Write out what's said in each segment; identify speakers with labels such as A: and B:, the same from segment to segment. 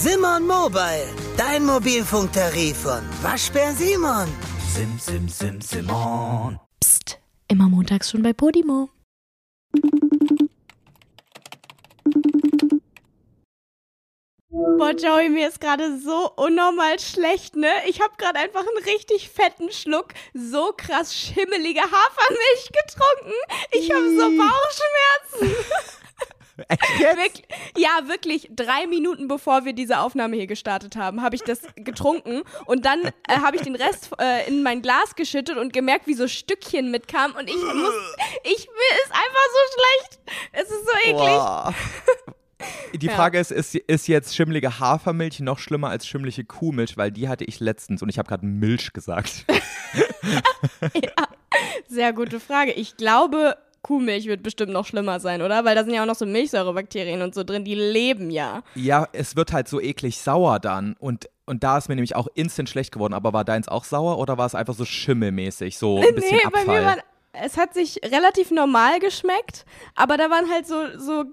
A: Simon Mobile, dein Mobilfunktarif von Waschbär Simon.
B: Sim, sim, sim, Simon.
C: Psst, immer montags schon bei Podimo.
D: Boah, Joey, mir ist gerade so unnormal schlecht, ne? Ich habe gerade einfach einen richtig fetten Schluck so krass schimmelige Hafermilch getrunken. Ich habe so Bauchschmerzen. Wirklich, ja, wirklich. Drei Minuten bevor wir diese Aufnahme hier gestartet haben, habe ich das getrunken und dann äh, habe ich den Rest äh, in mein Glas geschüttet und gemerkt, wie so Stückchen mitkamen und ich muss, ich will es einfach so schlecht. Es ist so eklig.
E: Boah. Die
D: Ja.
E: Frage ist, ist, ist jetzt schimmelige Hafermilch noch schlimmer als schimmlige Kuhmilch? Weil die hatte ich letztens und ich habe gerade Milch gesagt.
D: Sehr gute Frage. Ich glaube, Kuhmilch wird bestimmt noch schlimmer sein, oder? Weil da sind ja auch noch so Milchsäurebakterien und so drin, die leben ja.
E: Ja, es wird halt so eklig sauer dann. Und, und da ist mir nämlich auch instant schlecht geworden. Aber war deins auch sauer oder war es einfach so schimmelmäßig? So ein bisschen
D: nee,
E: Abfall?
D: bei mir waren. Es hat sich relativ normal geschmeckt, aber da waren halt so, so,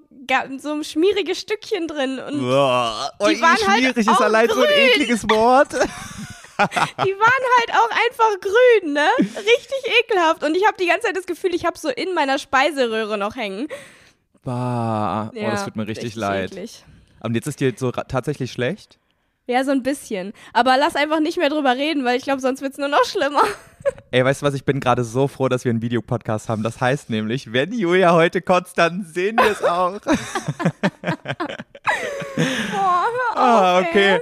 D: so schmierige Stückchen drin. Und
E: Boah,
D: Die waren halt
E: schwierig
D: auch
E: ist allein so ein
D: grün.
E: ekliges Wort.
D: die waren halt auch einfach grün, ne? Richtig ekelhaft. Und ich habe die ganze Zeit das Gefühl, ich habe so in meiner Speiseröhre noch hängen.
E: Bah, oh,
D: Ja,
E: das tut mir richtig, leid.
D: eklig.
E: Und jetzt ist dir so tatsächlich schlecht?
D: Ja, so ein bisschen. Aber lass einfach nicht mehr drüber reden, weil ich glaube, sonst wird's nur noch schlimmer.
E: Ey, weißt du was, ich bin gerade so froh, dass wir einen Videopodcast haben. Das heißt nämlich, wenn Julia heute kotzt, dann sehen wir es auch.
D: Boah, hör
E: Ah,
D: auf,
E: okay.
D: ey.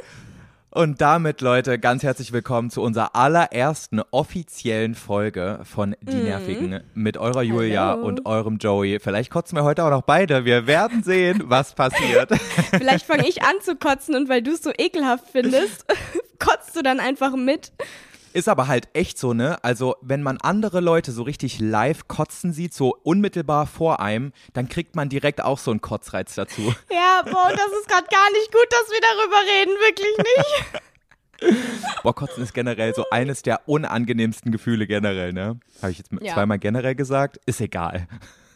E: Und damit, Leute, ganz herzlich willkommen zu unserer allerersten offiziellen Folge von Die Nervigen mit eurer Julia
D: Hallo.
E: und eurem Joey. Vielleicht kotzen wir heute auch noch beide. Wir werden sehen, was passiert.
D: Vielleicht fange ich an zu kotzen und weil du es so ekelhaft findest, kotzt du dann einfach mit.
E: Ist aber halt echt so, ne? Also, wenn man andere Leute so richtig live kotzen sieht, so unmittelbar vor einem, dann kriegt man direkt auch so einen Kotzreiz dazu.
D: Ja, boah, das ist gerade gar nicht gut, dass wir darüber reden, wirklich nicht.
E: Boah, Kotzen ist generell so eines der unangenehmsten Gefühle generell, ne? Habe ich jetzt
D: Ja.
E: zweimal generell gesagt? Ist egal.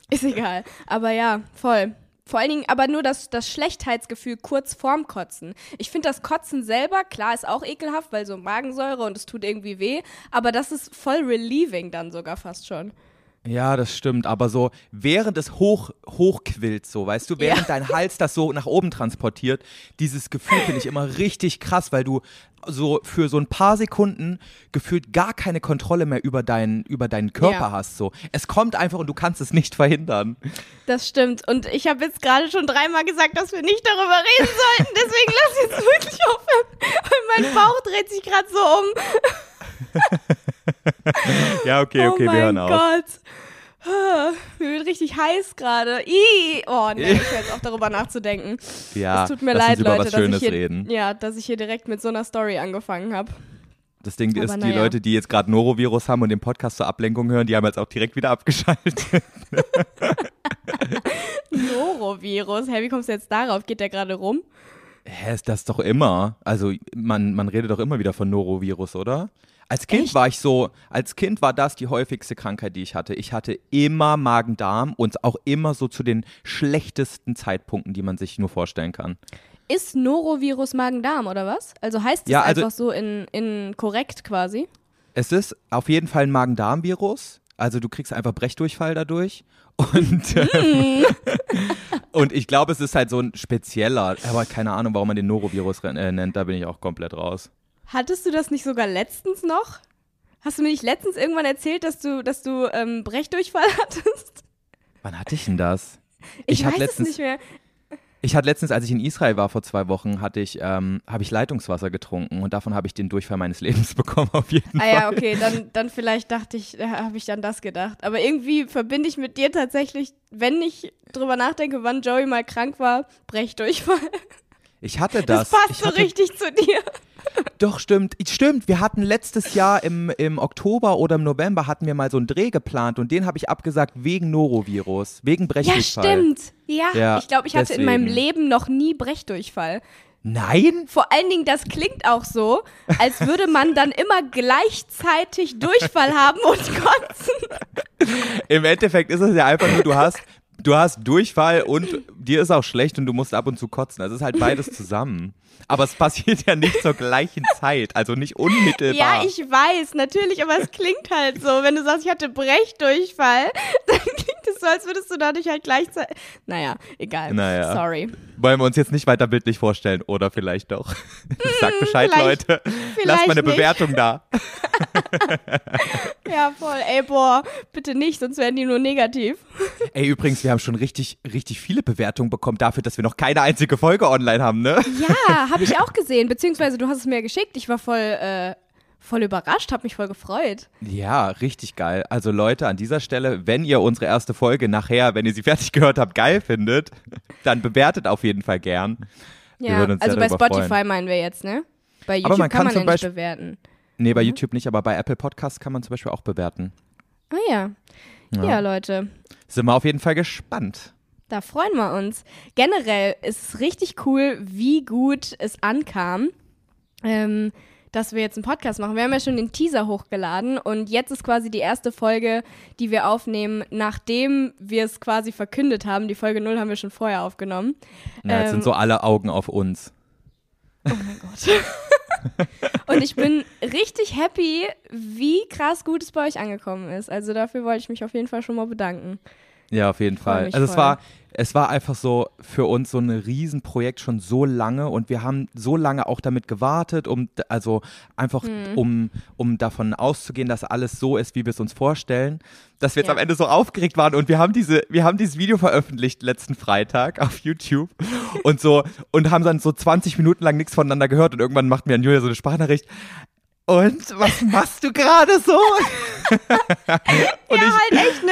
D: Ist egal. Aber ja, voll. Vor allen Dingen aber nur das, das Schlechtheitsgefühl kurz vorm Kotzen. Ich finde das Kotzen selber, klar, ist auch ekelhaft, weil so Magensäure und es tut irgendwie weh, aber das ist voll relieving dann sogar fast schon.
E: Ja, das stimmt. Aber so, während es hoch, hochquillt, so, weißt du, während
D: Ja.
E: dein Hals das so nach oben transportiert, dieses Gefühl finde ich immer richtig krass, weil du so für so ein paar Sekunden gefühlt gar keine Kontrolle mehr über deinen, über deinen Körper
D: Ja.
E: hast. So. Es kommt einfach und du kannst es nicht verhindern.
D: Das stimmt. Und ich habe jetzt gerade schon dreimal gesagt, dass wir nicht darüber reden sollten. Deswegen lass jetzt wirklich aufhören. Mein Bauch dreht sich gerade so um.
E: Ja, okay, okay,
D: oh
E: wir hören auf.
D: Gott. Ah, Mir wird richtig heiß gerade. Oh nee, ich höre jetzt auch darüber nachzudenken.
E: Ja,
D: es tut mir leid, Leute,
E: was
D: dass ich,
E: Schönes
D: hier,
E: reden.
D: ja, dass ich hier direkt mit so einer Story angefangen habe.
E: Das Ding
D: Aber
E: ist, die
D: naja.
E: Leute, die jetzt gerade Norovirus haben und den Podcast zur Ablenkung hören, die haben jetzt auch direkt wieder abgeschaltet.
D: Norovirus. Hä, wie kommst du jetzt darauf? Geht der gerade rum?
E: Hä, ist das doch immer? Also man, man redet doch immer wieder von Norovirus, oder? Als Kind
D: Echt?
E: war ich so, als Kind war das die häufigste Krankheit, die ich hatte. Ich hatte immer Magen-Darm und auch immer so zu den schlechtesten Zeitpunkten, die man sich nur vorstellen kann.
D: Ist Norovirus Magen-Darm oder was? Also heißt es
E: Ja, also-
D: einfach so in, in korrekt quasi?
E: Es ist auf jeden Fall ein Magen-Darm-Virus. Also du kriegst einfach Brechdurchfall dadurch. Und,
D: Mm.
E: und ich glaube, es ist halt so ein spezieller, aber keine Ahnung, warum man den Norovirus äh, nennt, da bin ich auch komplett raus.
D: Hattest du das nicht sogar letztens noch? Hast du mir nicht letztens irgendwann erzählt, dass du, dass du ähm, Brechdurchfall hattest?
E: Wann hatte ich denn das?
D: Ich,
E: hatte
D: weiß
E: letztens,
D: es nicht mehr.
E: Ich hatte letztens, als ich in Israel war vor zwei Wochen, hatte ich, ähm, habe ich Leitungswasser getrunken und davon habe ich den Durchfall meines Lebens bekommen auf jeden
D: Ah
E: Fall.
D: ja, okay, dann, dann vielleicht dachte ich, habe ich an das gedacht. Aber irgendwie verbinde ich mit dir tatsächlich, wenn ich drüber nachdenke, wann Joey mal krank war, Brechdurchfall.
E: Ich hatte
D: Das,
E: das.
D: passt
E: ich
D: so
E: hatte,
D: richtig zu dir.
E: Doch, stimmt. Stimmt, wir hatten letztes Jahr im, im Oktober oder im November hatten wir mal so einen Dreh geplant und den habe ich abgesagt wegen Norovirus, wegen
D: Ja,
E: Brechdurchfall.
D: stimmt. Ja,
E: Ja,
D: ich glaube, ich hatte in meinem
E: deswegen.
D: Leben noch nie Brechdurchfall.
E: Nein?
D: Vor allen Dingen, das klingt auch so, als würde man dann immer gleichzeitig Durchfall haben und kotzen.
E: Im Endeffekt ist es ja einfach nur, du hast du hast Durchfall und dir ist auch schlecht und du musst ab und zu kotzen. Das ist halt beides zusammen. Aber es passiert ja nicht zur gleichen Zeit, also nicht unmittelbar.
D: Ja, ich weiß, natürlich, aber es klingt halt so. Wenn du sagst, ich hatte Brechdurchfall, dann klingt es so, als würdest du dadurch halt gleichzeitig. Naja, egal.
E: Naja.
D: Sorry.
E: Wollen wir uns jetzt nicht weiter bildlich vorstellen oder vielleicht doch. Sag Bescheid,
D: vielleicht-
E: Leute. Lasst mal eine
D: nicht.
E: Bewertung da.
D: Ja, voll. Ey, boah, bitte nicht, sonst werden die nur negativ.
E: Ey, übrigens, wir haben schon richtig, richtig viele Bewertungen bekommen dafür, dass wir noch keine einzige Folge online haben, ne?
D: Ja, habe ich auch gesehen. Beziehungsweise du hast es mir geschickt. Ich war voll, äh, voll überrascht, habe mich voll gefreut.
E: Ja, richtig geil. Also Leute, an dieser Stelle, wenn ihr unsere erste Folge nachher, wenn ihr sie fertig gehört habt, geil findet, dann bewertet auf jeden Fall gern.
D: Ja, also bei Spotify
E: freuen.
D: meinen wir jetzt, ne? Bei YouTube
E: man
D: kann
E: kann
D: man
E: zum
D: ja nicht
E: Beispiel-
D: bewerten.
E: Nee, bei YouTube nicht, aber bei Apple Podcasts kann man zum Beispiel auch bewerten.
D: Ah ja. ja. Leute.
E: Sind wir auf jeden Fall gespannt.
D: Da freuen wir uns. Generell ist es richtig cool, wie gut es ankam, ähm, dass wir jetzt einen Podcast machen. Wir haben ja schon den Teaser hochgeladen und jetzt ist quasi die erste Folge, die wir aufnehmen, nachdem wir es quasi verkündet haben. Die Folge 0 haben wir schon vorher aufgenommen.
E: Ja, jetzt
D: Ähm,
E: sind so alle Augen auf uns.
D: Und ich bin richtig happy, wie krass gut es bei euch angekommen ist. Also dafür wollte ich mich auf jeden Fall schon mal bedanken.
E: Ja, auf jeden Fall. Also es
D: voll.
E: war, es war einfach so für uns so ein Riesenprojekt schon so lange und wir haben so lange auch damit gewartet, um also einfach
D: Hm.
E: um, um davon auszugehen, dass alles so ist, wie wir es uns vorstellen, dass wir jetzt
D: Ja.
E: am Ende so aufgeregt waren und wir haben diese, wir haben dieses Video veröffentlicht letzten Freitag auf YouTube und so und haben dann so 20 Minuten lang nichts voneinander gehört und irgendwann macht mir an Julia so eine Sprachnachricht. Und was machst du gerade so? und
D: ja,
E: ich,
D: halt echt, ne?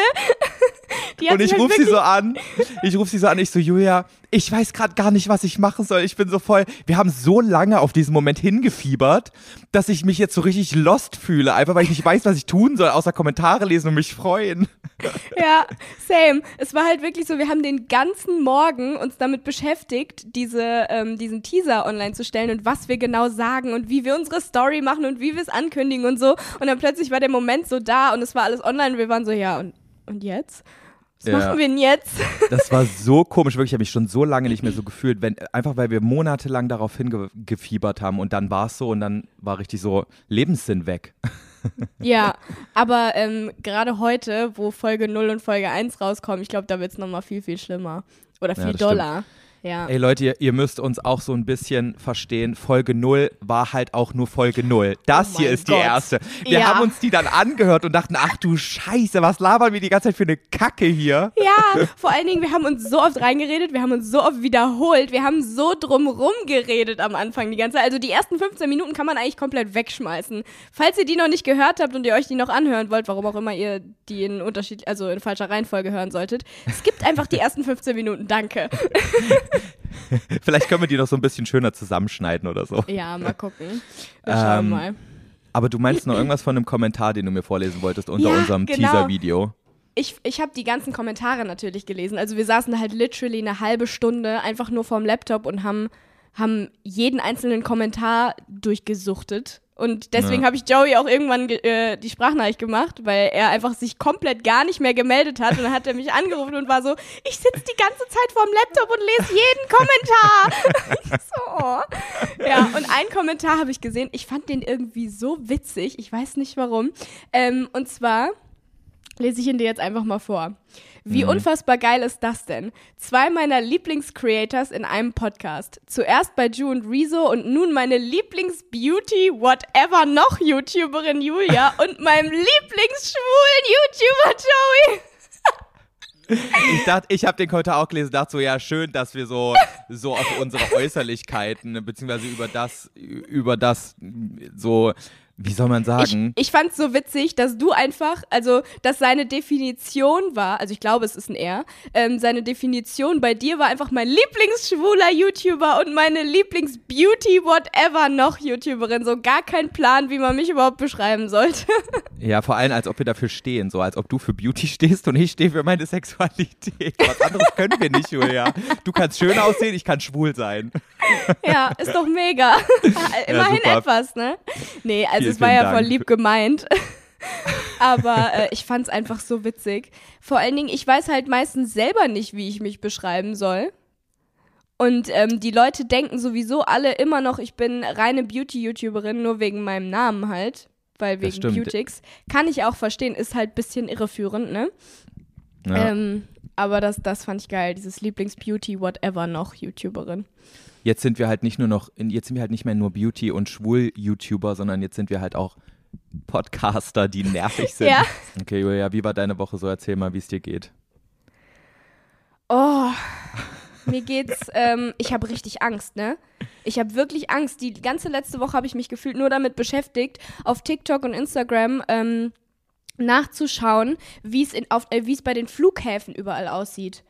E: Und ich rufe sie so an. Ich rufe sie so an. Ich so, Julia, ich weiß gerade gar nicht, was ich machen soll. Ich bin so voll. Wir haben so lange auf diesen Moment hingefiebert, dass ich mich jetzt so richtig lost fühle. Einfach weil ich nicht weiß, was ich tun soll, außer Kommentare lesen und mich freuen.
D: Ja, same. Es war halt wirklich so, wir haben den ganzen Morgen uns damit beschäftigt, diese, ähm, diesen Teaser online zu stellen und was wir genau sagen und wie wir unsere Story machen und wie wir es ankündigen und so. Und dann plötzlich war der Moment so da und es war alles online und wir waren so, ja, und, und jetzt? Was
E: Ja.
D: machen wir denn jetzt?
E: Das war so komisch. Wirklich, ich habe mich schon so lange nicht mehr so gefühlt. Wenn, einfach weil wir monatelang darauf hingefiebert haben und dann war es so und dann war richtig so Lebenssinn weg.
D: Ja, aber ähm, gerade heute, wo Folge 0 und Folge 1 rauskommen, ich glaube, da wird es nochmal viel, viel schlimmer. Oder
E: Ja,
D: viel
E: das stimmt.
D: Ja.
E: Ey Leute, ihr, ihr müsst uns auch so ein bisschen verstehen. Folge 0 war halt auch nur Folge 0. Das
D: Oh
E: hier ist die
D: Gott.
E: erste. Wir
D: Ja.
E: haben uns die dann angehört und dachten, ach du Scheiße, was labern wir die ganze Zeit für eine Kacke hier?
D: Ja, vor allen Dingen, wir haben uns so oft reingeredet, wir haben uns so oft wiederholt, wir haben so drumrum geredet am Anfang die ganze Zeit. Also die ersten 15 Minuten kann man eigentlich komplett wegschmeißen. Falls ihr die noch nicht gehört habt und ihr euch die noch anhören wollt, warum auch immer ihr die in Unterschied, also in falscher Reihenfolge hören solltet, skippt einfach die ersten 15 Minuten, danke.
E: Vielleicht können wir die noch so ein bisschen schöner zusammenschneiden oder so.
D: Ja, mal gucken. Wir schauen
E: Ähm,
D: mal.
E: Aber du meinst noch irgendwas von einem Kommentar, den du mir vorlesen wolltest unter
D: Ja,
E: unserem
D: genau.
E: Teaser-Video.
D: Ich, ich habe die ganzen Kommentare natürlich gelesen. Also wir saßen halt literally eine halbe Stunde einfach nur vorm Laptop und haben, haben jeden einzelnen Kommentar durchgesuchtet. Und deswegen
E: Ja.
D: habe ich Joey auch irgendwann ge- äh, die Sprachnachricht gemacht, weil er einfach sich komplett gar nicht mehr gemeldet hat. Und dann hat er mich angerufen und war so, ich sitze die ganze Zeit vorm Laptop und lese jeden Kommentar. ich so, oh. Ja, und einen Kommentar habe ich gesehen. Ich fand den irgendwie so witzig. Ich weiß nicht warum. Ähm, und zwar lese ich ihn dir jetzt einfach mal vor. Wie unfassbar geil ist das denn? Zwei meiner Lieblingscreators in einem Podcast. Zuerst bei Ju und Rezo und nun meine Lieblingsbeauty, whatever noch YouTuberin Julia und meinem Lieblingsschwulen YouTuber Joey.
E: Ich dachte, ich habe den Kommentar auch gelesen, dachte so, ja, schön, dass wir so, so auf unsere Äußerlichkeiten, beziehungsweise über das, über das so, wie soll man
D: Ich,
E: sagen?
D: ich fand es so witzig, dass du einfach, also, dass seine Definition war, also ich glaube, es ist ein R, ähm, seine Definition bei dir war einfach mein Lieblingsschwuler YouTuber und meine Lieblingsbeauty whatever noch YouTuberin. So gar kein Plan, wie man mich überhaupt beschreiben sollte.
E: Ja, vor allem, als ob wir dafür stehen, so als ob du für Beauty stehst und ich stehe für meine Sexualität. Was anderes können wir nicht, Julia. Du kannst schön aussehen, ich kann schwul sein.
D: ja, ist doch mega. Immerhin
E: super.
D: etwas, ne? Nee, also
E: Vielen,
D: es war ja voll
E: Dank.
D: lieb gemeint. Aber äh, ich fand es einfach so witzig. Vor allen Dingen, ich weiß halt meistens selber nicht, wie ich mich beschreiben soll. Und ähm, die Leute denken sowieso alle immer noch, ich bin reine Beauty-YouTuberin, nur wegen meinem Namen halt. Weil wegen. Beautix. Kann ich auch verstehen, ist halt ein bisschen irreführend, ne?
E: Ja.
D: Ähm, aber das, das fand ich geil, dieses Lieblings-Beauty-Whatever noch YouTuberin.
E: Jetzt sind wir halt nicht nur noch, jetzt sind wir halt nicht mehr nur Beauty- und Schwul-YouTuber, sondern jetzt sind wir halt auch Podcaster, die nervig sind.
D: Ja.
E: Okay, Julia, wie war deine Woche so? Erzähl mal, wie es dir geht.
D: Oh, mir geht's, ähm, ich habe richtig Angst, ne? Ich habe wirklich Angst. Die ganze letzte Woche habe ich mich gefühlt nur damit beschäftigt, auf TikTok und Instagram ähm, nachzuschauen, wie es in- auf- äh, wie es bei den Flughäfen überall aussieht.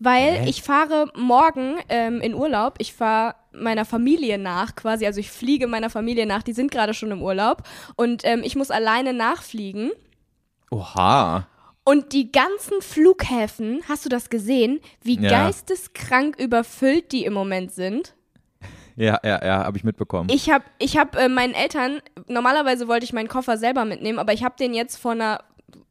D: Weil
E: Hä?
D: ich fahre morgen ähm, in Urlaub. Ich fahre meiner Familie nach quasi. Also ich fliege meiner Familie nach. Die sind gerade schon im Urlaub. Und ähm, ich muss alleine nachfliegen.
E: Oha.
D: Und die ganzen Flughäfen, hast du das gesehen, wie
E: Ja.
D: geisteskrank überfüllt die im Moment sind?
E: Ja, ja, ja, habe ich mitbekommen.
D: Ich habe ich hab, äh, meinen Eltern, normalerweise wollte ich meinen Koffer selber mitnehmen, aber ich habe den jetzt vor einer,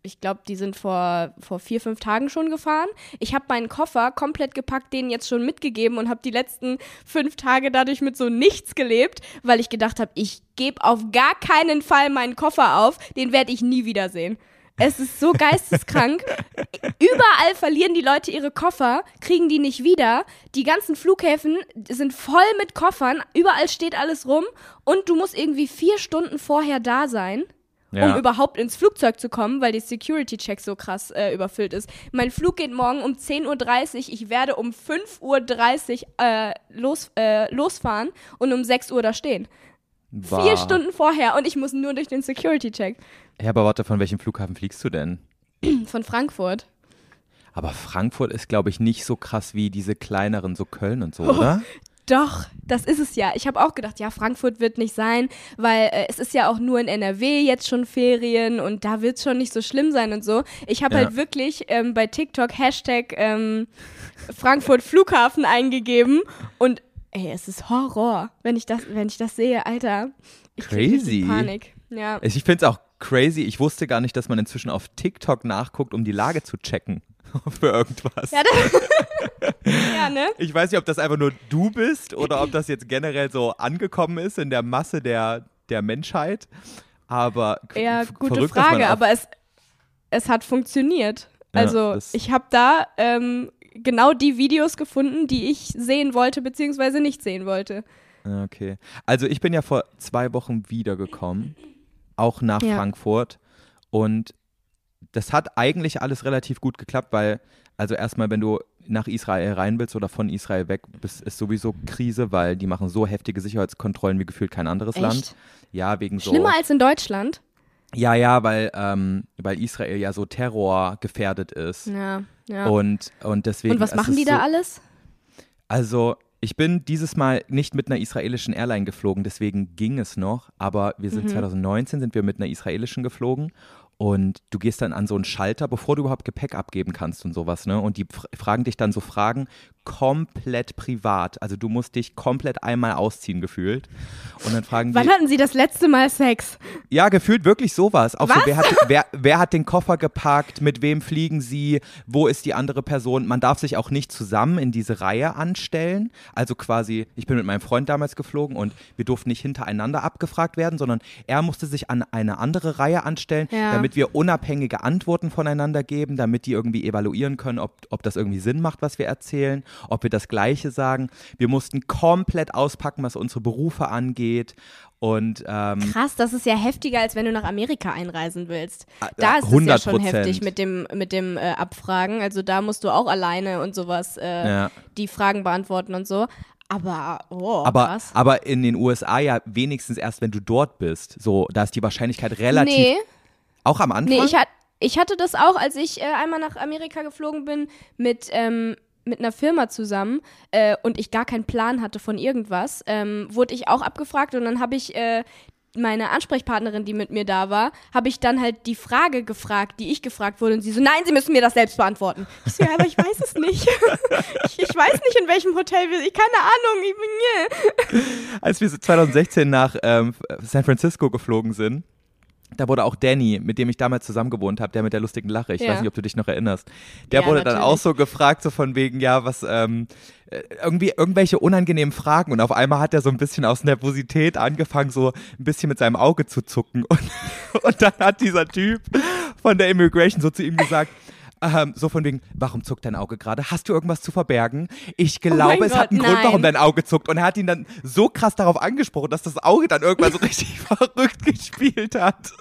D: ich glaube, die sind vor, vor vier, fünf Tagen schon gefahren. Ich habe meinen Koffer komplett gepackt, den jetzt schon mitgegeben und habe die letzten fünf Tage dadurch mit so nichts gelebt, weil ich gedacht habe, ich gebe auf gar keinen Fall meinen Koffer auf, den werde ich nie wiedersehen. Es ist so geisteskrank. Überall verlieren die Leute ihre Koffer, kriegen die nicht wieder. Die ganzen Flughäfen sind voll mit Koffern. Überall steht alles rum. Und du musst irgendwie vier Stunden vorher da sein,
E: Ja.
D: um überhaupt ins Flugzeug zu kommen, weil die Security-Check so krass äh, überfüllt ist. Mein Flug geht morgen um 10.30 Uhr. Ich werde um 5.30 Uhr äh, los, äh, losfahren und um 6 Uhr da stehen.
E: Bah.
D: Vier Stunden vorher und ich muss nur durch den Security-Check.
E: Ja, aber warte, von welchem Flughafen fliegst du denn?
D: Von Frankfurt.
E: Aber Frankfurt ist, glaube ich, nicht so krass wie diese kleineren, so Köln und so, oder?
D: Doch, das ist es ja. Ich habe auch gedacht, ja, Frankfurt wird nicht sein, weil äh, es ist ja auch nur in NRW jetzt schon Ferien und da wird es schon nicht so schlimm sein und so. Ich habe
E: Ja.
D: halt wirklich ähm, bei TikTok Hashtag ähm, Frankfurt Flughafen eingegeben und ey, es ist Horror, wenn ich das, wenn ich das sehe, Alter. Ich
E: Crazy.
D: Panik. Ja.
E: Ich finde es auch crazy. Ich wusste gar nicht, dass man inzwischen auf TikTok nachguckt, um die Lage zu checken. Für irgendwas.
D: Ja, ja, ne?
E: Ich weiß nicht, ob das einfach nur du bist oder ob das jetzt generell so angekommen ist in der Masse der, der Menschheit. Aber
D: Ja, gute
E: verrückt,
D: Frage, aber es, es hat funktioniert.
E: Ja,
D: Also
E: das-
D: ich habe da ähm, genau die Videos gefunden, die ich sehen wollte, beziehungsweise nicht sehen wollte.
E: Ja, Okay. Also ich bin ja vor zwei Wochen wiedergekommen, auch nach
D: Ja.
E: Frankfurt. Und das hat eigentlich alles relativ gut geklappt, weil, also erstmal, wenn du nach Israel rein willst oder von Israel weg bist, ist sowieso Krise, weil die machen so heftige Sicherheitskontrollen wie gefühlt kein anderes
D: Echt?
E: Land. Ja, wegen so.
D: Schlimmer als in Deutschland.
E: Ja, ja, weil, ähm, weil Israel ja so terrorgefährdet ist.
D: Ja, ja.
E: Und, und deswegen.
D: Und was machen die
E: so,
D: da alles?
E: Also, ich bin dieses Mal nicht mit einer israelischen Airline geflogen, deswegen ging es noch. Aber wir
D: Mhm.
E: sind 2019 sind wir mit einer israelischen geflogen und du gehst dann an so einen Schalter, bevor du überhaupt Gepäck abgeben kannst und sowas, ne? Und die fr- fragen dich dann so Fragen komplett privat. Also du musst dich komplett einmal ausziehen gefühlt. Und dann fragen die,
D: Wann hatten sie das letzte Mal Sex?
E: ja, gefühlt wirklich sowas. Auch so,
D: Was?
E: wer hat, wer, wer hat den Koffer gepackt? Mit wem fliegen sie? Wo ist die andere Person? Man darf sich auch nicht zusammen in diese Reihe anstellen. Also quasi, ich bin mit meinem Freund damals geflogen und wir durften nicht hintereinander abgefragt werden, sondern er musste sich an eine andere Reihe anstellen,
D: Ja.
E: damit wir unabhängige Antworten voneinander geben, damit die irgendwie evaluieren können, ob, ob das irgendwie Sinn macht, was wir erzählen, ob wir das Gleiche sagen. Wir mussten komplett auspacken, was unsere Berufe angeht. Und ähm,
D: Krass, das ist ja heftiger, als wenn du nach Amerika einreisen willst.
E: Ah,
D: Da ist es ja schon
E: 100%.
D: heftig mit dem, mit dem äh, Abfragen. Also da musst du auch alleine und sowas äh,
E: Ja.
D: die Fragen beantworten und so. Aber, oh,
E: Aber,
D: krass.
E: aber in den USA ja wenigstens erst, wenn du dort bist. So, da ist die Wahrscheinlichkeit relativ.
D: nee,
E: Auch am Anfang?
D: nee ich, hat, ich hatte das auch, als ich äh, einmal nach Amerika geflogen bin mit, ähm, mit einer Firma zusammen äh, und ich gar keinen Plan hatte von irgendwas, ähm, wurde ich auch abgefragt und dann habe ich äh, meine Ansprechpartnerin, die mit mir da war, habe ich dann halt die Frage gefragt, die ich gefragt wurde und sie so, nein, Sie müssen mir das selbst beantworten. Ich so, ja, aber ich weiß es nicht. ich, ich weiß nicht, in welchem Hotel wir sind. Ich keine Ahnung. Ich bin hier.
E: Als wir so 2016 nach ähm, San Francisco geflogen sind, da wurde auch Danny, mit dem ich damals zusammen gewohnt habe, der mit der lustigen Lache, ich
D: Ja.
E: weiß nicht, ob du dich noch erinnerst, der
D: Ja,
E: wurde dann
D: natürlich.
E: auch so gefragt, so von wegen, ja, was, ähm, äh, irgendwie irgendwelche unangenehmen Fragen und auf einmal hat er so ein bisschen aus Nervosität angefangen, so ein bisschen mit seinem Auge zu zucken und, und dann hat dieser Typ von der Immigration so zu ihm gesagt, ähm, so von wegen, warum zuckt dein Auge gerade? Hast du irgendwas zu verbergen? Ich glaube,
D: Oh
E: es hat
D: Gott,
E: einen Grund, warum
D: nein.
E: dein Auge zuckt. Und er hat ihn dann so krass darauf angesprochen, dass das Auge dann irgendwann so richtig verrückt gespielt hat.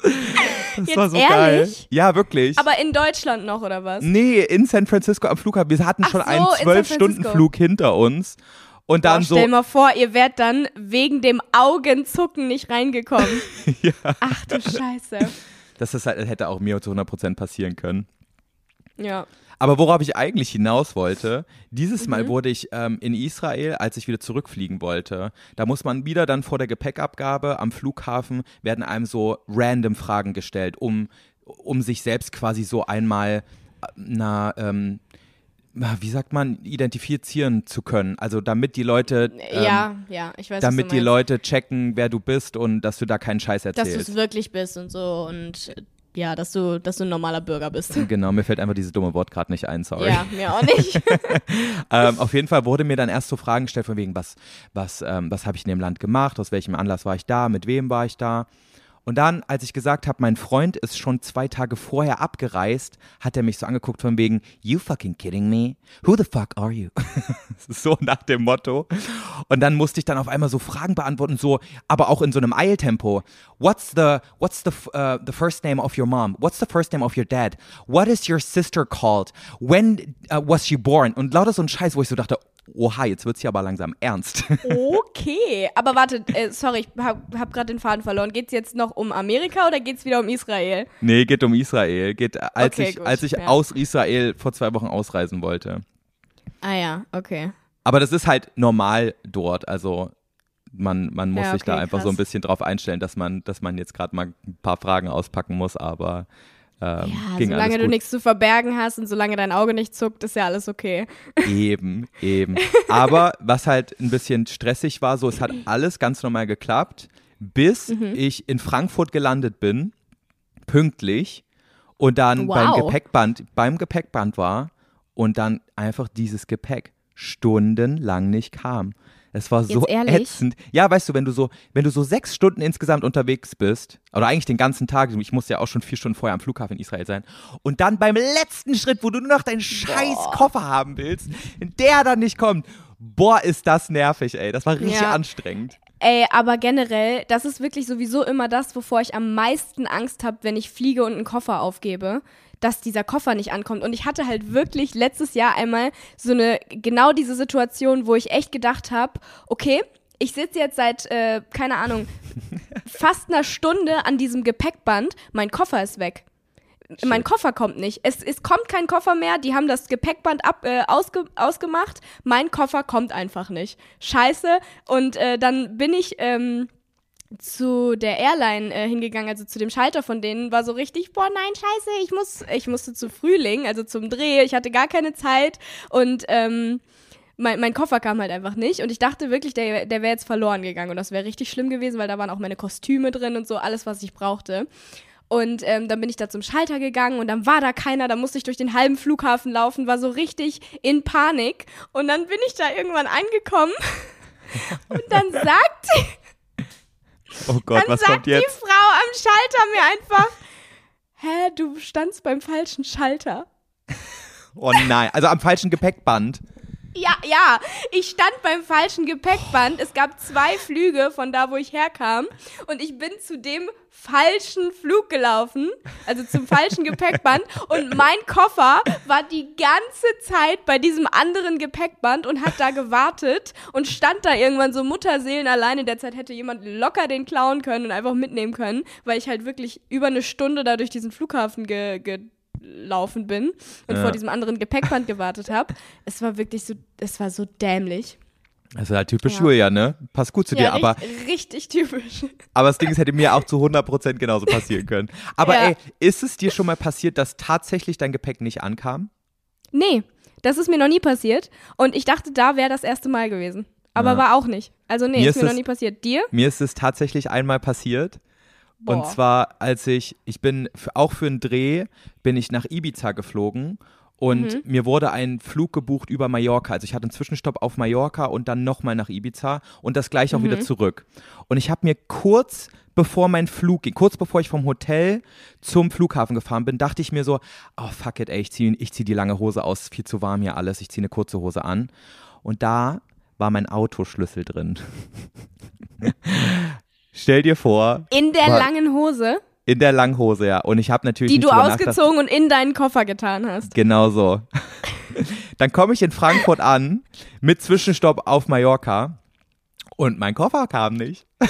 E: Das
D: Jetzt
E: war so geil.
D: ehrlich?
E: Ja, wirklich.
D: Aber in Deutschland noch, oder was?
E: nee, in San Francisco am Flughafen. Wir hatten
D: Ach
E: schon
D: so,
E: einen Zwölf-Stunden-Flug hinter uns. Und dann
D: Boah,
E: so,
D: stell mal vor, ihr wärt dann wegen dem Augenzucken nicht reingekommen.
E: ja,
D: Ach du Scheiße.
E: das ist halt, hätte auch mir zu 100% passieren können.
D: Ja.
E: Aber worauf ich eigentlich hinaus wollte, dieses Mal
D: Mhm.
E: wurde ich ähm, in Israel, als ich wieder zurückfliegen wollte, da muss man wieder dann vor der Gepäckabgabe am Flughafen, werden einem so random Fragen gestellt, um, um sich selbst quasi so einmal, äh, na, ähm, wie sagt man, identifizieren zu können. Also damit die Leute, ähm,
D: ja, ja, ich weiß
E: damit die. Leute checken, wer du bist und dass du da keinen Scheiß
D: Dass du
E: erzählst.
D: es wirklich bist und so und ja, dass du, dass du ein normaler Bürger bist.
E: Genau, mir fällt einfach dieses dumme Wort gerade nicht ein, sorry.
D: Ja, mir auch nicht.
E: ähm, auf jeden Fall wurde mir dann erst so Fragen gestellt von wegen, was, was, ähm, was habe ich in dem Land gemacht, aus welchem Anlass war ich da, mit wem war ich da. Und dann, als ich gesagt habe, mein Freund ist schon zwei Tage vorher abgereist, hat er mich so angeguckt von wegen, you fucking kidding me? Who the fuck are you? so nach dem Motto. Und dann musste ich dann auf einmal so Fragen beantworten, so, aber auch in so einem Eiltempo. What's the, what's the, uh, the first name of your mom? What's the first name of your dad? What is your sister called? When uh, was she born? Und lauter so ein Scheiß, wo ich so dachte, oha, jetzt wird's hier aber langsam ernst.
D: Okay, aber warte, äh, sorry, ich hab, hab gerade den Faden verloren. Geht's jetzt noch um Amerika oder geht's wieder um Israel?
E: nee, geht um Israel. Geht, als
D: Okay,
E: ich,
D: gut,
E: als ich
D: ja.
E: aus Israel vor zwei Wochen ausreisen wollte.
D: Ah ja, okay.
E: Aber das ist halt normal dort. Also man, man muss
D: Ja,
E: sich da
D: okay,
E: einfach so ein
D: krass.
E: bisschen drauf einstellen, dass man, dass man jetzt gerade mal ein paar Fragen auspacken muss, aber ähm,
D: Ja,
E: ging
D: solange du nichts zu verbergen hast und solange dein Auge nicht zuckt, ist ja alles okay.
E: Eben, eben. Aber was halt ein bisschen stressig war, so es hat alles ganz normal geklappt, bis
D: Mhm.
E: ich in Frankfurt gelandet bin, pünktlich und dann beim
D: Wow.
E: Gepäckband, beim Gepäckband war und dann einfach dieses Gepäck stundenlang nicht kam. Es war so ätzend. Ja, weißt du, wenn du so, wenn du so sechs Stunden insgesamt unterwegs bist, oder eigentlich den ganzen Tag, ich musste ja auch schon vier Stunden vorher am Flughafen in Israel sein, und dann beim letzten Schritt, wo du nur noch deinen scheiß Koffer haben willst, der dann nicht kommt, boah, ist das nervig, ey. Das war richtig
D: Ja.
E: anstrengend.
D: Ey, aber generell, das ist wirklich sowieso immer das, wovor ich am meisten Angst habe, wenn ich fliege und einen Koffer aufgebe, dass dieser Koffer nicht ankommt. Und ich hatte halt wirklich letztes Jahr einmal so eine, genau diese Situation, wo ich echt gedacht habe, okay, ich sitze jetzt seit, äh, keine Ahnung, fast einer Stunde an diesem Gepäckband, mein Koffer ist weg. Mein Koffer kommt nicht. Es, es kommt kein Koffer mehr. Die haben das Gepäckband ab, äh, ausge, ausgemacht. Mein Koffer kommt einfach nicht. Scheiße. Und äh, dann bin ich ähm, zu der Airline äh, hingegangen, also zu dem Schalter von denen, war so richtig, boah, nein, scheiße, ich muss, ich musste zu Frühling, also zum Dreh. Ich hatte gar keine Zeit und ähm, mein, mein Koffer kam halt einfach nicht und ich dachte wirklich, der, der wäre jetzt verloren gegangen und das wäre richtig schlimm gewesen, weil da waren auch meine Kostüme drin und so, alles, was ich brauchte. Und ähm, dann bin ich da zum Schalter gegangen und dann war da keiner, da musste ich durch den halben Flughafen laufen, war so richtig in Panik. Und dann bin ich da irgendwann angekommen und dann sagt,
E: Oh Gott,
D: dann
E: was
D: sagt
E: kommt
D: die
E: jetzt?
D: Frau am Schalter mir einfach, hä, du standst beim falschen Schalter.
E: Oh nein, also am falschen Gepäckband.
D: Ja, ja, ich stand beim falschen Gepäckband. Es gab zwei Flüge von da, wo ich herkam. Und ich bin zu dem falschen Flug gelaufen, also zum falschen Gepäckband. Und mein Koffer war die ganze Zeit bei diesem anderen Gepäckband und hat da gewartet und stand da irgendwann so Mutterseelen alleine. Derzeit hätte jemand locker den klauen können und einfach mitnehmen können, weil ich halt wirklich über eine Stunde da durch diesen Flughafen ge, gelaufen bin und
E: Ja.
D: vor diesem anderen Gepäckband gewartet habe. Es war wirklich so, es war so dämlich.
E: Das ist halt typisch
D: Ja.
E: Julia, ne? Passt gut zu dir,
D: ja,
E: aber,
D: richtig, richtig typisch.
E: aber das Ding ist, hätte mir auch zu 100% genauso passieren können. Aber
D: Ja.
E: ey, ist es dir schon mal passiert, dass tatsächlich dein Gepäck nicht ankam?
D: Nee, das ist mir noch nie passiert. Und ich dachte, da wäre das erste Mal gewesen. Aber
E: Ja.
D: war auch nicht. Also nee,
E: Mir
D: ist
E: ist
D: mir noch
E: es-
D: nie passiert. Dir?
E: Mir ist es tatsächlich einmal passiert Und
D: Boah.
E: zwar, als ich, ich bin auch für einen Dreh, bin ich nach Ibiza geflogen und
D: Mhm.
E: mir wurde ein Flug gebucht über Mallorca. Also ich hatte einen Zwischenstopp auf Mallorca und dann nochmal nach Ibiza und das gleich auch
D: Mhm.
E: wieder zurück. Und ich habe mir kurz bevor mein Flug ging, kurz bevor ich vom Hotel zum Flughafen gefahren bin, dachte ich mir so, oh fuck it, ey, ich ziehe ich zieh die lange Hose aus, viel zu warm hier alles, ich ziehe eine kurze Hose an. Und da war mein Autoschlüssel drin. Stell dir vor,
D: In der
E: War-
D: langen Hose,
E: in der Langhose, ja. Und ich habe natürlich
D: die
E: nicht
D: du ausgezogen und in deinen Koffer getan hast.
E: Genau so. Dann komme ich in Frankfurt an mit Zwischenstopp auf Mallorca und mein Koffer kam nicht.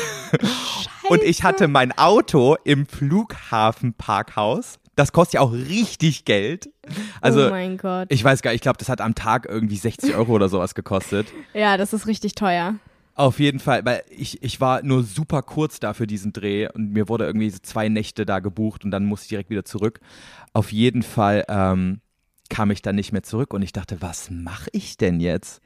E: Und ich hatte mein Auto im Flughafenparkhaus. Das kostet ja auch richtig Geld. Also
D: oh mein Gott.
E: ich weiß gar nicht, ich glaube, das hat am Tag irgendwie 60 Euro oder sowas gekostet.
D: ja, das ist richtig teuer.
E: Auf jeden Fall, weil ich, ich war nur super kurz da für diesen Dreh und mir wurde irgendwie zwei Nächte da gebucht und dann musste ich direkt wieder zurück. Auf jeden Fall ähm, kam ich dann nicht mehr zurück und ich dachte, was mache ich denn jetzt?